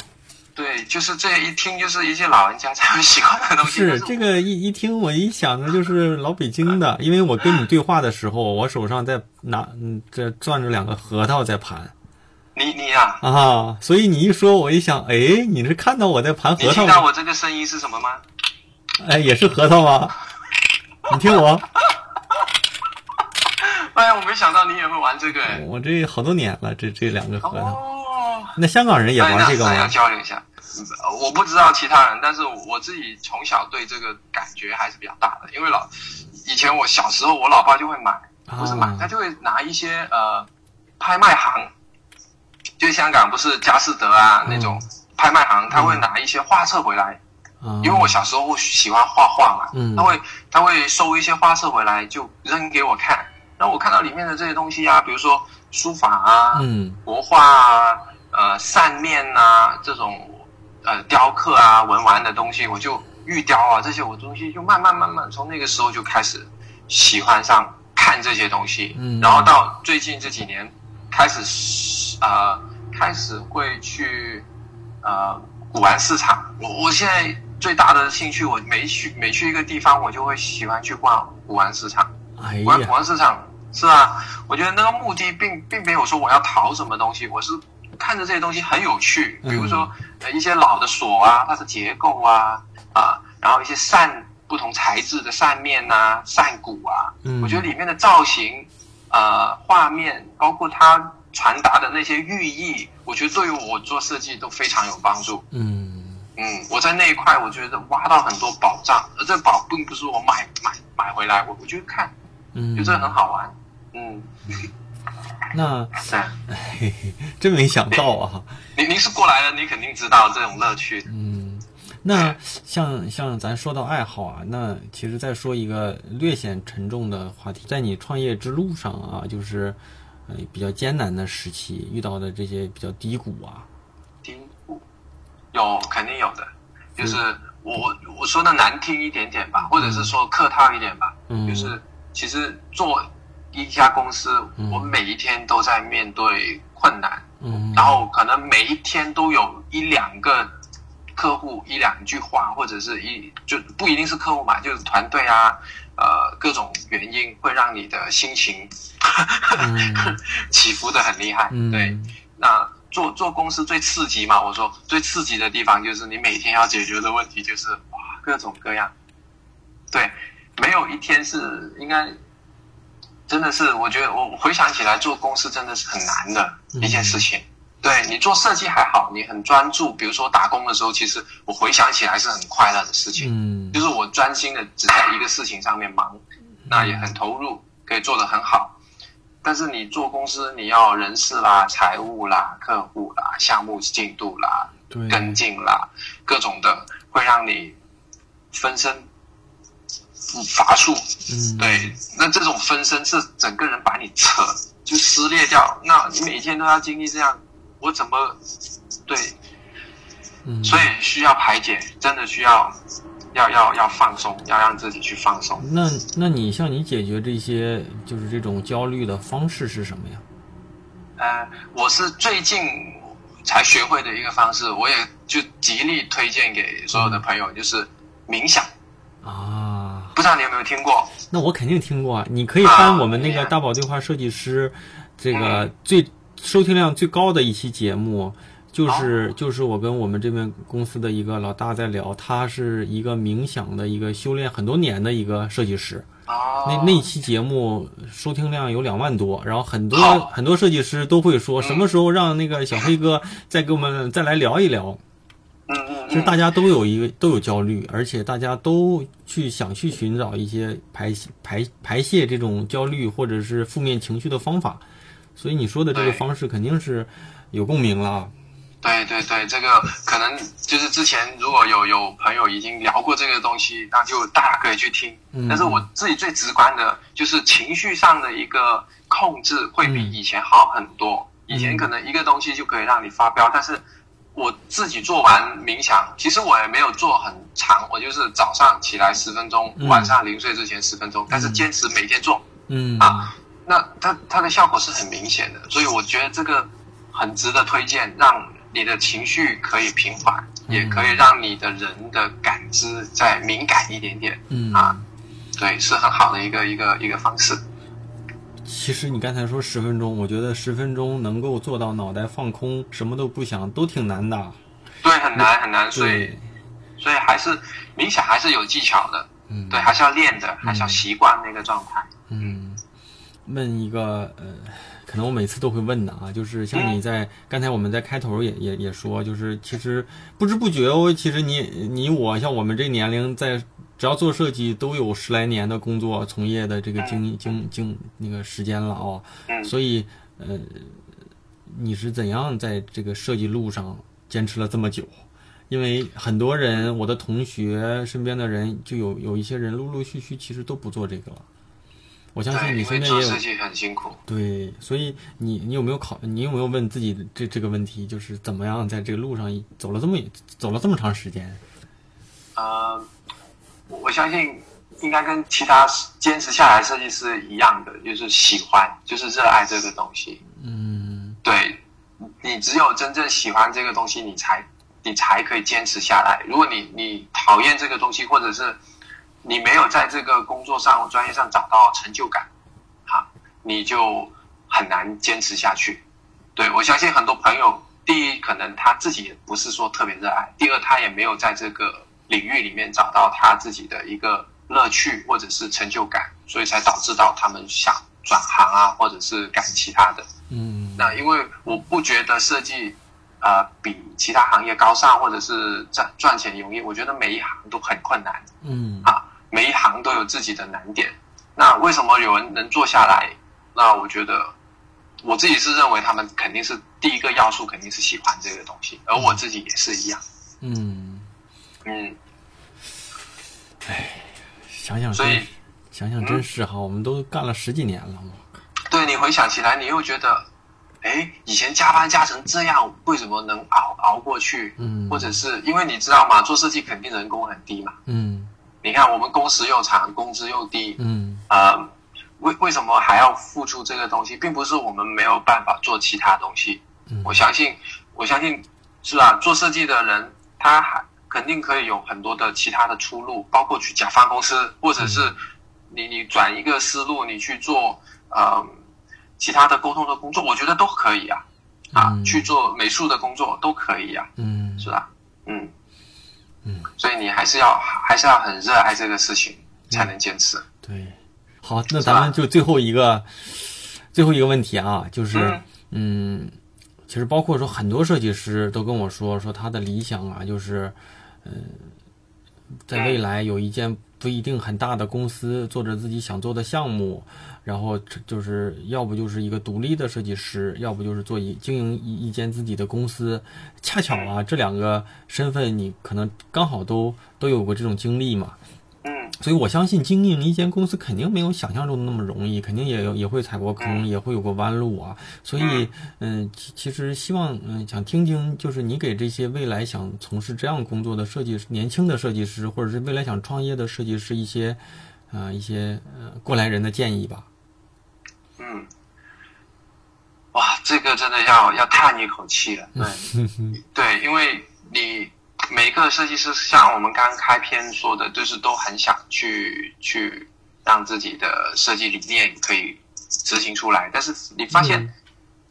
Speaker 2: 对，就是这一听就是一些老人家才会喜欢的东西。
Speaker 1: 是这个一一听我一想着就是老北京的，因为我跟你对话的时候，我手上在拿嗯这攥着两个核桃在盘。
Speaker 2: 你你呀
Speaker 1: 啊，所以你一说我一想，哎，你是看到我在盘核桃？你
Speaker 2: 听到我这个声音是什么吗？
Speaker 1: 哎，也是核桃吗？你听我。*laughs*
Speaker 2: 哎呀，我没想到你也会玩这个。
Speaker 1: 我这好多年了，这这两个核桃。那香港人也玩这个吗？
Speaker 2: 要交流一下，我不知道其他人，但是我自己从小对这个感觉还是比较大的。因为老以前我小时候，我老爸就会买，不是买，他就会拿一些呃拍卖行，就香港不是佳士得啊那种拍卖行，他会拿一些画册回来。因为我小时候喜欢画画嘛，他会他会收一些画册回来，就扔给我看。然后我看到里面的这些东西啊，比如说书法啊，
Speaker 1: 嗯，
Speaker 2: 国画啊。呃，扇面啊，这种呃雕刻啊、文玩的东西，我就玉雕啊这些，我东西就慢慢慢慢从那个时候就开始喜欢上看这些东西，
Speaker 1: 嗯，
Speaker 2: 然后到最近这几年开始呃开始会去呃古玩市场。我我现在最大的兴趣，我每去每去一个地方，我就会喜欢去逛古玩市场。
Speaker 1: 哎呀，
Speaker 2: 古玩市场是啊，我觉得那个目的并并没有说我要淘什么东西，我是。看着这些东西很有趣，比如说呃一些老的锁啊，它的结构啊啊，然后一些扇不同材质的扇面呐、扇骨啊，我觉得里面的造型、呃画面，包括它传达的那些寓意，我觉得对于我做设计都非常有帮助。
Speaker 1: 嗯。
Speaker 2: 嗯，我在那一块我觉得挖到很多宝藏，而这宝并不是我买买买回来，我我就看
Speaker 1: 嗯，
Speaker 2: 就这很好玩。嗯，
Speaker 1: 那 *laughs*
Speaker 2: 对，
Speaker 1: 嘿嘿，真没想到啊。
Speaker 2: 您您是过来人，你肯定知道这种乐趣。
Speaker 1: 嗯，那像像咱说到爱好啊，那其实再说一个略显沉重的话题，在你创业之路上啊，就是呃比较艰难的时期遇到的这些比较低谷啊，
Speaker 2: 低谷有肯定有的，就是我我我说的难听一点点吧，或者是说客套一点吧，
Speaker 1: 嗯
Speaker 2: 就是其实做一家公司，
Speaker 1: 嗯
Speaker 2: 我每一天都在面对困难，
Speaker 1: 嗯，
Speaker 2: 然后可能每一天都有一两个客户一两句话，或者是一就不一定是客户嘛，就是团队啊，呃，各种原因会让你的心情
Speaker 1: 嗯 *laughs*
Speaker 2: 起伏的很厉害。
Speaker 1: 嗯，
Speaker 2: 对，那做做公司最刺激嘛，我说最刺激的地方就是你每天要解决的问题就是哇各种各样，对，没有一天是应该。真的是，我觉得我回想起来，做公司真的是很难的一件事情。对你做设计还好，你很专注。比如说打工的时候，其实我回想起来是很快乐的事情，
Speaker 1: 嗯，
Speaker 2: 就是我专心的只在一个事情上面忙，那也很投入，可以做得很好。但是你做公司，你要人事啦、财务啦、客户啦、项目进度啦、跟进啦，各种的会让你分身乏术。
Speaker 1: 嗯，
Speaker 2: 对，那这种分身是整个人把你扯就撕裂掉。那你每天都要经历这样，我怎么对？
Speaker 1: 嗯，
Speaker 2: 所以需要排解，真的需要要要要放松，要让自己去放松。
Speaker 1: 那那你像你解决这些就是这种焦虑的方式是什么呀？
Speaker 2: 呃，我是最近才学会的一个方式，我也就极力推荐给所有的朋友，就是冥想。
Speaker 1: 啊，
Speaker 2: 不知道你有没有听过？
Speaker 1: 那我肯定听过啊！你可以翻我们那个
Speaker 2: 啊
Speaker 1: 大宝对话设计师，这个
Speaker 2: 嗯
Speaker 1: 最收听量最高的一期节目，就是
Speaker 2: 哦
Speaker 1: 就是我跟我们这边公司的一个老大在聊，他是一个冥想的一个修炼很多年的一个设计师。
Speaker 2: 哦，
Speaker 1: 那那期节目收听量有两万多，然后很多很多设计师都会说，
Speaker 2: 嗯
Speaker 1: 什么时候让那个小黑哥再给我们再来聊一聊。
Speaker 2: 嗯嗯
Speaker 1: 就是
Speaker 2: 嗯，
Speaker 1: 大家都有一个都有焦虑，而且大家都去想去寻找一些排排排泄这种焦虑或者是负面情绪的方法，所以你说的这个方式肯定是有共鸣了。
Speaker 2: 对对对，这个可能就是之前如果有有朋友已经聊过这个东西，那就大家可以去听。
Speaker 1: 嗯
Speaker 2: 但是我自己最直观的就是情绪上的一个控制会比
Speaker 1: 嗯
Speaker 2: 以前好很多。以前可能一个东西就可以让你发飙，但是我自己做完冥想，其实我也没有做很长，我就是早上起来十分钟，
Speaker 1: 嗯
Speaker 2: 晚上临睡之前十分钟，但是坚持每天做。
Speaker 1: 嗯
Speaker 2: 啊那它它的效果是很明显的，所以我觉得这个很值得推荐，让你的情绪可以平缓，
Speaker 1: 嗯
Speaker 2: 也可以让你的人的感知再敏感一点点
Speaker 1: 嗯
Speaker 2: 啊。对，是很好的一个一个一个方式。
Speaker 1: 其实你刚才说十分钟，我觉得十分钟能够做到脑袋放空，什么都不想，都挺难的。
Speaker 2: 对，很难很难，所以
Speaker 1: 对，
Speaker 2: 所以还是冥想还是有技巧的，
Speaker 1: 嗯，
Speaker 2: 对，还是要练的，还是要习惯那个状态。
Speaker 1: 嗯，问一个呃，可能我每次都会问的啊，就是像你在、刚才我们在开头也也也说，就是其实不知不觉哦，其实你你我像我们这年龄在。只要做设计，都有十来年的工作从业的这个经经经那个时间了哦，
Speaker 2: 嗯
Speaker 1: 所以呃，你是怎样在这个设计路上坚持了这么久？因为很多人，我的同学身边的人，就有有一些人陆陆续续其实都不做这个了。我相信，你身边也有
Speaker 2: 做设计很辛苦。
Speaker 1: 对，所以你你有没有考？你有没有问自己这这个问题？就是怎么样在这个路上走了这么走了这么长时间？
Speaker 2: 呃，我我相信应该跟其他坚持下来设计师一样的，就是喜欢，就是热爱这个东西。
Speaker 1: 嗯
Speaker 2: 对，你只有真正喜欢这个东西，你才你才可以坚持下来。如果你你讨厌这个东西，或者是你没有在这个工作上或专业上找到成就感，哈，你就很难坚持下去。对我相信很多朋友，第一可能他自己也不是说特别热爱，第二他也没有在这个领域里面找到他自己的一个乐趣或者是成就感，所以才导致到他们想转行啊，或者是干其他的。
Speaker 1: 嗯
Speaker 2: 那因为我不觉得设计，呃，比其他行业高尚或者是赚赚钱容易。我觉得每一行都很困难
Speaker 1: 嗯
Speaker 2: 啊，每一行都有自己的难点。那为什么有人能做下来？那我觉得我自己是认为他们肯定是第一个要素，肯定是喜欢这个东西，而我自己也是一样。
Speaker 1: 嗯，
Speaker 2: 嗯，
Speaker 1: 想想
Speaker 2: 所以，
Speaker 1: 想想真是哈，我们都干了十几年了，我
Speaker 2: 对你回想起来，你又觉得，哎，以前加班加成这样，为什么能熬熬过去？
Speaker 1: 嗯
Speaker 2: 或者是因为你知道吗？做设计肯定人工很低嘛。
Speaker 1: 嗯
Speaker 2: 你看我们工时又长，工资又低，
Speaker 1: 嗯
Speaker 2: 呃，为为什么还要付出这个东西？并不是我们没有办法做其他东西。
Speaker 1: 嗯
Speaker 2: 我相信，我相信是吧？做设计的人，他还肯定可以有很多的其他的出路，包括去甲方公司，或者是你你转一个思路，你去做呃其他的沟通的工作，我觉得都可以啊啊，
Speaker 1: 嗯
Speaker 2: 去做美术的工作都可以啊，
Speaker 1: 嗯
Speaker 2: 是吧？嗯
Speaker 1: 嗯，
Speaker 2: 所以你还是要还是要很热爱这个事情，才能坚持。
Speaker 1: 对，好，那咱们就最后一个最后一个问题啊，就是嗯，其实包括说很多设计师都跟我说，说他的理想啊，就是嗯、在未来有一间不一定很大的公司，做着自己想做的项目，然后这就是要不就是一个独立的设计师，要不就是做一经营一一间自己的公司。恰巧啊，这两个身份你可能刚好都都有过这种经历嘛。
Speaker 2: 嗯
Speaker 1: 所以我相信经营一间公司肯定没有想象中的那么容易，肯定也有也会踩过坑，也会有过弯路啊。所以，嗯，其其实希望嗯想听听，就是你给这些未来想从事这样工作的设计师、年轻的设计师，或者是未来想创业的设计师一些，呃一些呃过来人的建议吧。
Speaker 2: 嗯，哇，这个真的要要叹一口气了。*laughs* 对，对，因为你每个设计师，像我们刚开篇说的，就是都很想去去让自己的设计理念可以执行出来，但是你发现，
Speaker 1: 嗯。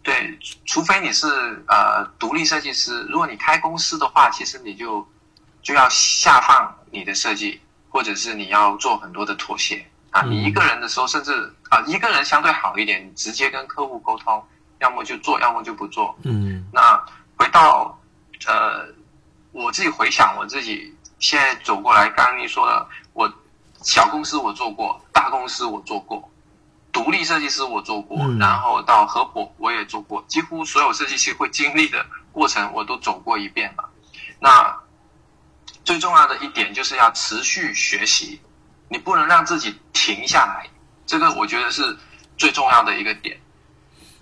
Speaker 2: 对，除非你是呃独立设计师，如果你开公司的话，其实你就就要下放你的设计，或者是你要做很多的妥协啊。
Speaker 1: 嗯
Speaker 2: 你一个人的时候，甚至啊一个人相对好一点，你直接跟客户沟通，要么就做，要么就不做。
Speaker 1: 嗯
Speaker 2: 那回到呃，我自己回想我自己现在走过来，刚刚你说的，我小公司我做过，大公司我做过，独立设计师我做过，
Speaker 1: 嗯
Speaker 2: 然后到合伙我也做过，几乎所有设计师会经历的过程我都走过一遍了。那最重要的一点就是要持续学习，你不能让自己停下来，这个我觉得是最重要的一个点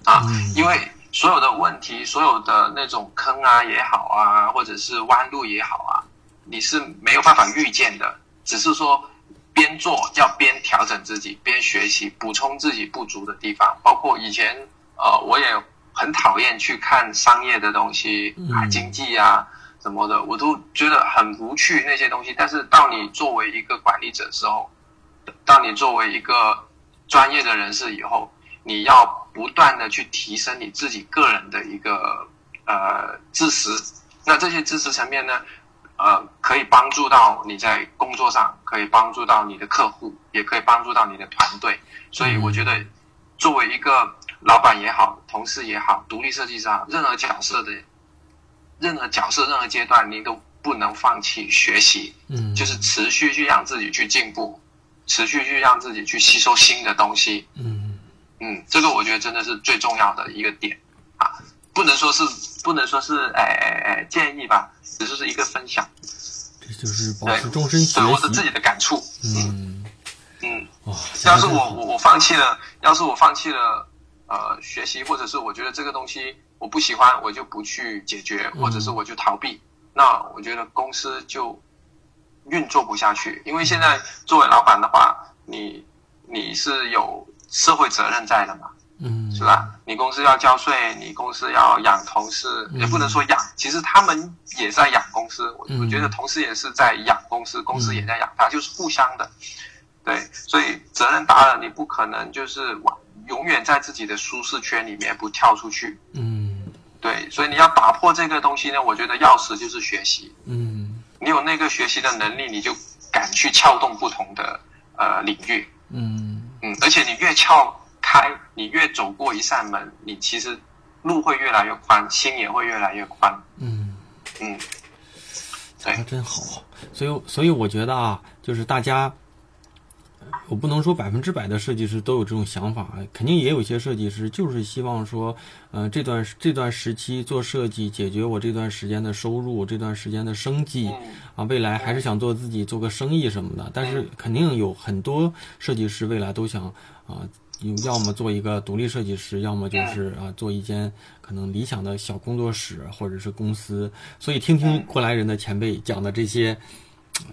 Speaker 2: 啊，
Speaker 1: 嗯。
Speaker 2: 因为所有的问题，所有的那种坑啊也好啊，或者是弯路也好啊，你是没有办法预见的，只是说边做要边调整自己，边学习补充自己不足的地方，包括以前呃我也很讨厌去看商业的东西啊，
Speaker 1: 嗯
Speaker 2: 经济啊。什么的，我都觉得很无趣那些东西。但是到你作为一个管理者时候，当你作为一个专业的人士以后，你要不断的去提升你自己个人的一个呃知识。那这些知识层面呢，呃，可以帮助到你在工作上，可以帮助到你的客户，也可以帮助到你的团队。所以我觉得，作为一个老板也好，同事也好，独立设计师啊，任何角色的任何角色、任何阶段，你都不能放弃学习。
Speaker 1: 嗯，
Speaker 2: 就是持续去让自己去进步，持续去让自己去吸收新的东西。
Speaker 1: 嗯
Speaker 2: 嗯，这个我觉得真的是最重要的一个点啊，不能说是不能说是哎哎哎建议吧，只是是一个分享，
Speaker 1: 这就是保
Speaker 2: 对
Speaker 1: 持终身学
Speaker 2: 对我是自。己的感触。
Speaker 1: 嗯，
Speaker 2: 嗯，
Speaker 1: 哇，
Speaker 2: 要是我我我放弃了，要是我放弃了呃学习，或者是我觉得这个东西我不喜欢，我就不去解决，或者是我就逃避，那我觉得公司就运作不下去。因为现在作为老板的话，你你是有社会责任在的嘛，
Speaker 1: 嗯，
Speaker 2: 是吧？你公司要交税，你公司要养同事，
Speaker 1: 嗯
Speaker 2: 也不能说养，其实他们也在养公司。我觉得同事也是在养公司，公司也在养他，就是互相的。对，所以责任大了，你不可能就是往永远在自己的舒适圈里面不跳出去。
Speaker 1: 嗯
Speaker 2: 对，所以你要打破这个东西呢，我觉得钥匙就是学习。
Speaker 1: 嗯
Speaker 2: 你有那个学习的能力，你就敢去撬动不同的呃领域。
Speaker 1: 嗯
Speaker 2: 嗯，而且你越撬开，你越走过一扇门，你其实路会越来越宽，心也会越来越宽。
Speaker 1: 嗯，
Speaker 2: 嗯，
Speaker 1: 讲的真好。所以所以我觉得啊，就是大家，我不能说百分之百的设计师都有这种想法，肯定也有一些设计师就是希望说，呃，这段这段时期做设计，解决我这段时间的收入，这段时间的生计，啊，未来还是想做自己做个生意什么的。但是肯定有很多设计师未来都想啊，要么做一个独立设计师，要么就是啊做一间可能理想的小工作室或者是公司。所以听听过来人的前辈讲的这些。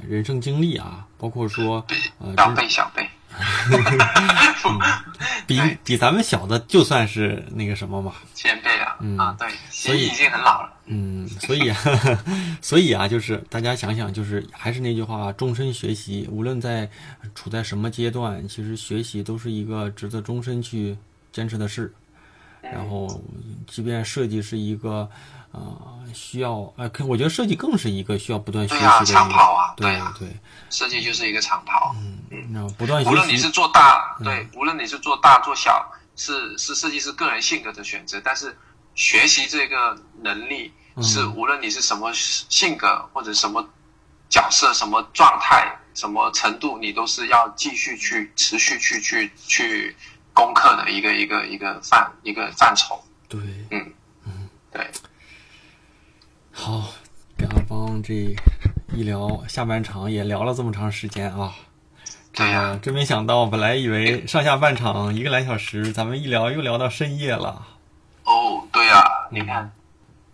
Speaker 1: 人生经历啊，包括说，呃，
Speaker 2: 长辈小辈，*laughs*
Speaker 1: 比比咱们小的就算是那个什么嘛，
Speaker 2: 前辈啊，
Speaker 1: 嗯
Speaker 2: 啊对，
Speaker 1: 所以
Speaker 2: 已经很老了，
Speaker 1: 嗯，所以，*laughs* 所以啊，就是大家想想，就是还是那句话，终身学习，无论在处在什么阶段，其实学习都是一个值得终身去坚持的事。然后，即便设计是一个。啊，需要哎，可我觉得设计更是一个需要不断学习的。
Speaker 2: 对长跑啊，
Speaker 1: 对啊
Speaker 2: 对，设计就是一个长跑。
Speaker 1: 嗯嗯，不断学
Speaker 2: 习。无论你是做大，对，无论你是做大做小，是是设计师个人性格的选择。但是学习这个能力是无论你是什么性格或者什么角色、什么状态、什么程度，你都是要继续去持续去去去攻克的一个一个一个范一个范畴。
Speaker 1: 对，
Speaker 2: 嗯嗯，对。
Speaker 1: 好，跟阿邦这一聊，下半场也聊了这么长时间啊！
Speaker 2: 这个，
Speaker 1: 真没想到，本来以为上下半场一个来小时，咱们一聊又聊到深夜了。
Speaker 2: 哦，对呀，你看，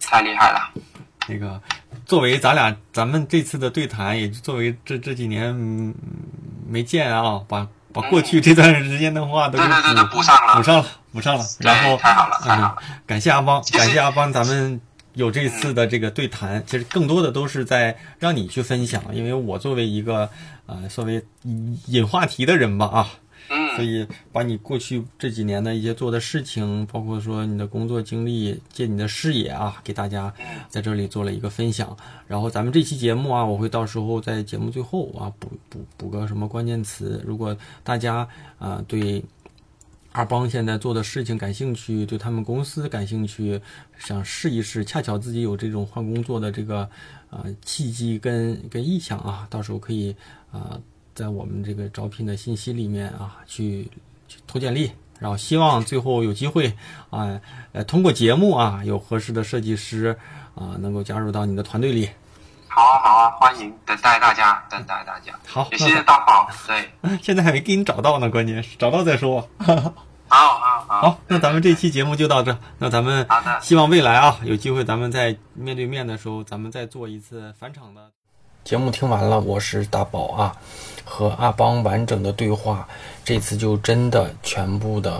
Speaker 2: 太厉害了。
Speaker 1: 那个，作为咱俩，咱们这次的对谈，也作为这这几年没见啊，把把过去这段时间的话都
Speaker 2: 对对对补上了，
Speaker 1: 补上了，补上了。然后
Speaker 2: 太好了，太好了！
Speaker 1: 感谢阿邦，感谢阿邦，咱们。有这次的这个对谈，其实更多的都是在让你去分享，因为我作为一个呃，作为引话题的人吧啊，
Speaker 2: 嗯，
Speaker 1: 所以把你过去这几年的一些做的事情，包括说你的工作经历，借你的视野啊，给大家在这里做了一个分享。然后咱们这期节目啊，我会到时候在节目最后啊补补补个什么关键词，如果大家啊对。阿邦现在做的事情感兴趣，对他们公司感兴趣，想试一试，恰巧自己有这种换工作的这个呃契机跟跟意向啊，到时候可以啊在我们这个招聘的信息里面啊去去投简历，然后希望最后有机会啊呃通过节目啊有合适的设计师啊能够加入到你的团队里。
Speaker 2: 好啊好啊，欢迎，等待大家，等待大家。
Speaker 1: 好，
Speaker 2: 谢谢大宝。对，*laughs*
Speaker 1: 现在还没给你找到呢，关键是找到再说。
Speaker 2: 好好好，
Speaker 1: 好，那咱们这期节目就到这。那咱们希望未来啊，有机会咱们在面对面的时候，咱们再做一次返场的节目。听完了，我是大宝啊，和阿邦完整的对话，这次就真的全部的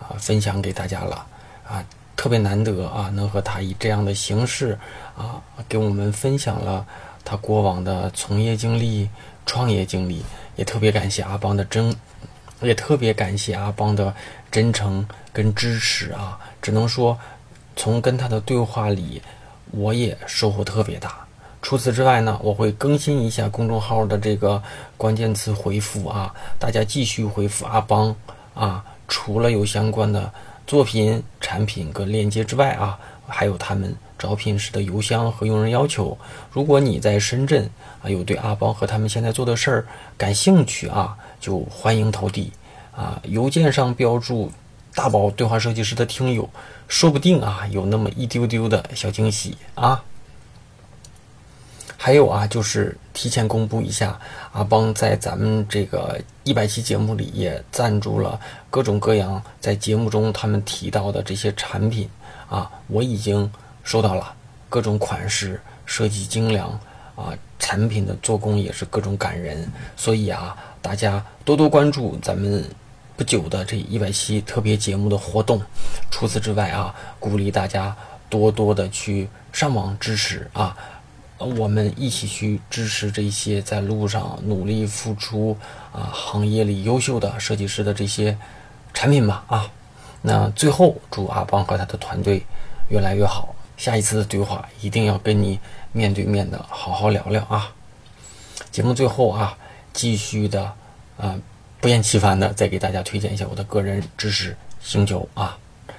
Speaker 1: 啊分享给大家了啊，特别难得啊，能和他以这样的形式啊，给我们分享了他过往的从业经历、创业经历，也特别感谢阿邦的真。也特别感谢阿邦的真诚跟支持啊！只能说，从跟他的对话里，我也收获特别大。除此之外呢，我会更新一下公众号的这个关键词回复啊，大家继续回复阿邦啊。除了有相关的作品、产品跟链接之外啊，还有他们招聘时的邮箱和用人要求。如果你在深圳啊，有对阿邦和他们现在做的事儿感兴趣啊。就欢迎投递，啊，邮件上标注“大宝对话设计师”的听友，说不定啊有那么一丢丢的小惊喜啊。还有啊，就是提前公布一下，阿邦在咱们这个一百期节目里也赞助了各种各样在节目中他们提到的这些产品啊，我已经收到了各种款式，设计精良啊，产品的做工也是各种感人，所以啊。大家多多关注咱们不久的这一百期特别节目的活动。除此之外啊，鼓励大家多多的去上网支持啊，我们一起去支持这些在路上努力付出啊，行业里优秀的设计师的这些产品吧啊。那最后祝阿邦和他的团队越来越好。下一次的对话一定要跟你面对面的好好聊聊啊。节目最后啊。继续的，啊，不厌其烦的再给大家推荐一下我的个人知识星球啊，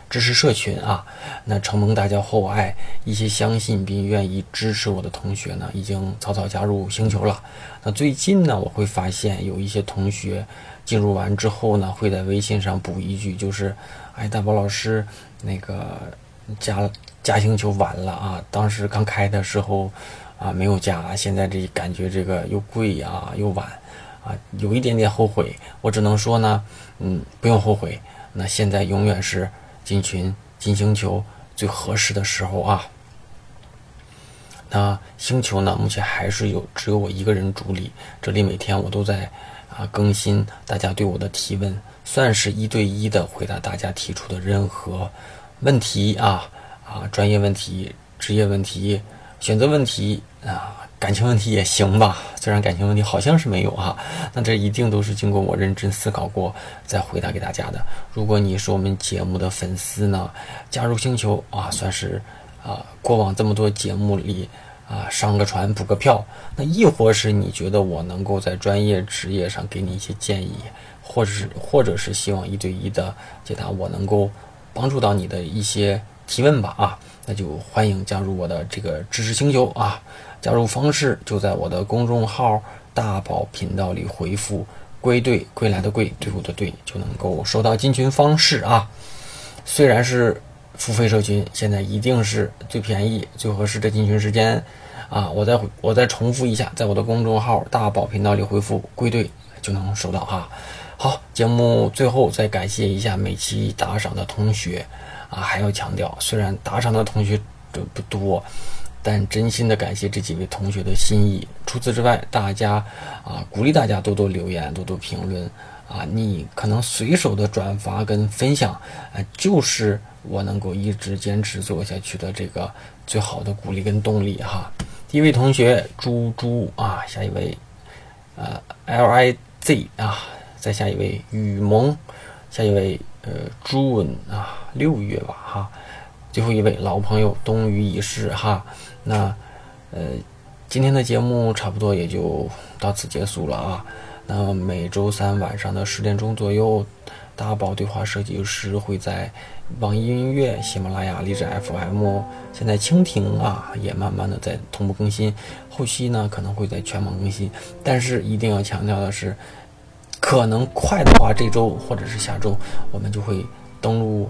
Speaker 1: 知识社群啊。那承蒙大家厚爱，一些相信并愿意支持我的同学呢，已经草草加入星球了。那最近呢，我会发现有一些同学进入完之后呢，会在微信上补一句，就是：“哎，大宝老师，那个加加星球晚了啊，当时刚开的时候啊没有加，现在这感觉这个又贵啊又晚啊，有一点点后悔。我只能说呢，嗯，不用后悔。那现在永远是进群进星球最合适的时候啊。那星球呢，目前还是有只有我一个人主理，这里每天我都在啊更新大家对我的提问，算是一对一的回答大家提出的任何问题啊啊，专业问题、职业问题、选择问题啊。感情问题也行吧，虽然感情问题好像是没有哈，那这一定都是经过我认真思考过再回答给大家的。如果你是我们节目的粉丝呢，加入星球啊，算是啊过往这么多节目里啊上个船补个票。那亦或是你觉得我能够在专业职业上给你一些建议，或者是或者是希望一对一的解答，我能够帮助到你的一些提问吧啊，那就欢迎加入我的这个知识星球啊。加入方式就在我的公众号“大宝频道”里回复“归队”，归来的归，队伍的队，就能够收到进群方式啊。虽然是付费社群，现在一定是最便宜、最合适的进群时间啊！我再我再重复一下，在我的公众号“大宝频道”里回复“归队”，就能收到啊。好，节目最后再感谢一下每期打赏的同学啊，还要强调，虽然打赏的同学这不多。但真心的感谢这几位同学的心意。除此之外，大家啊，鼓励大家多多留言，多多评论啊。你可能随手的转发跟分享啊，就是我能够一直坚持做下去的这个最好的鼓励跟动力哈。第一位同学猪猪啊，下一位呃 L I Z 啊，再下一位雨萌，下一位呃朱文啊，六月吧哈。最后一位老朋友冬雨已逝哈。那，呃，今天的节目差不多也就到此结束了啊。那每周三晚上的十点钟左右，大宝对话设计师会在网易云音乐、喜马拉雅、荔枝 FM，现在蜻蜓啊也慢慢的在同步更新。后期呢可能会在全网更新，但是一定要强调的是，可能快的话这周或者是下周我们就会登录。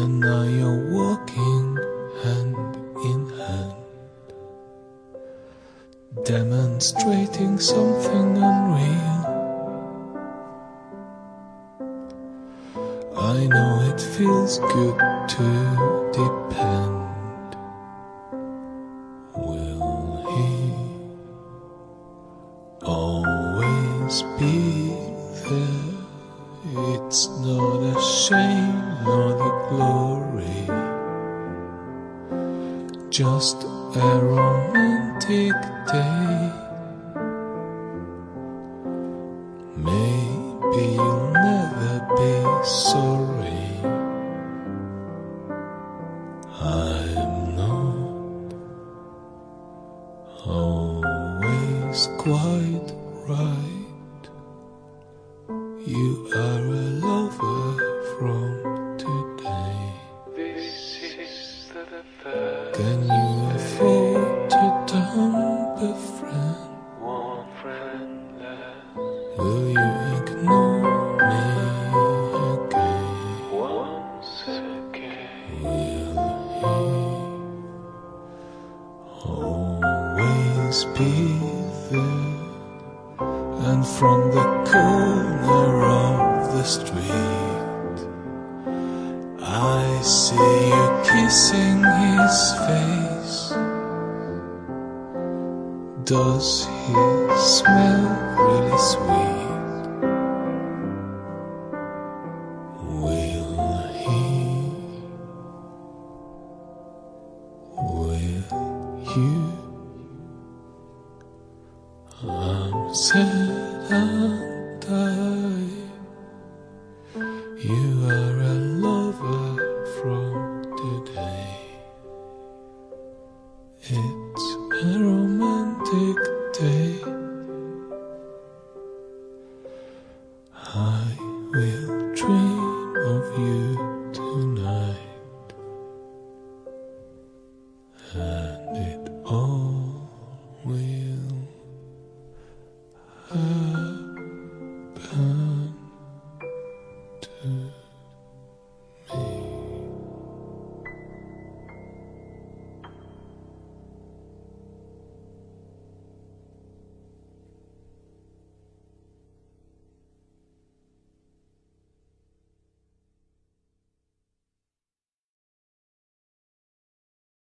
Speaker 3: And now you're walking hand in hand, demonstrating something unreal. I know it feels good to depend. Just a romantic day.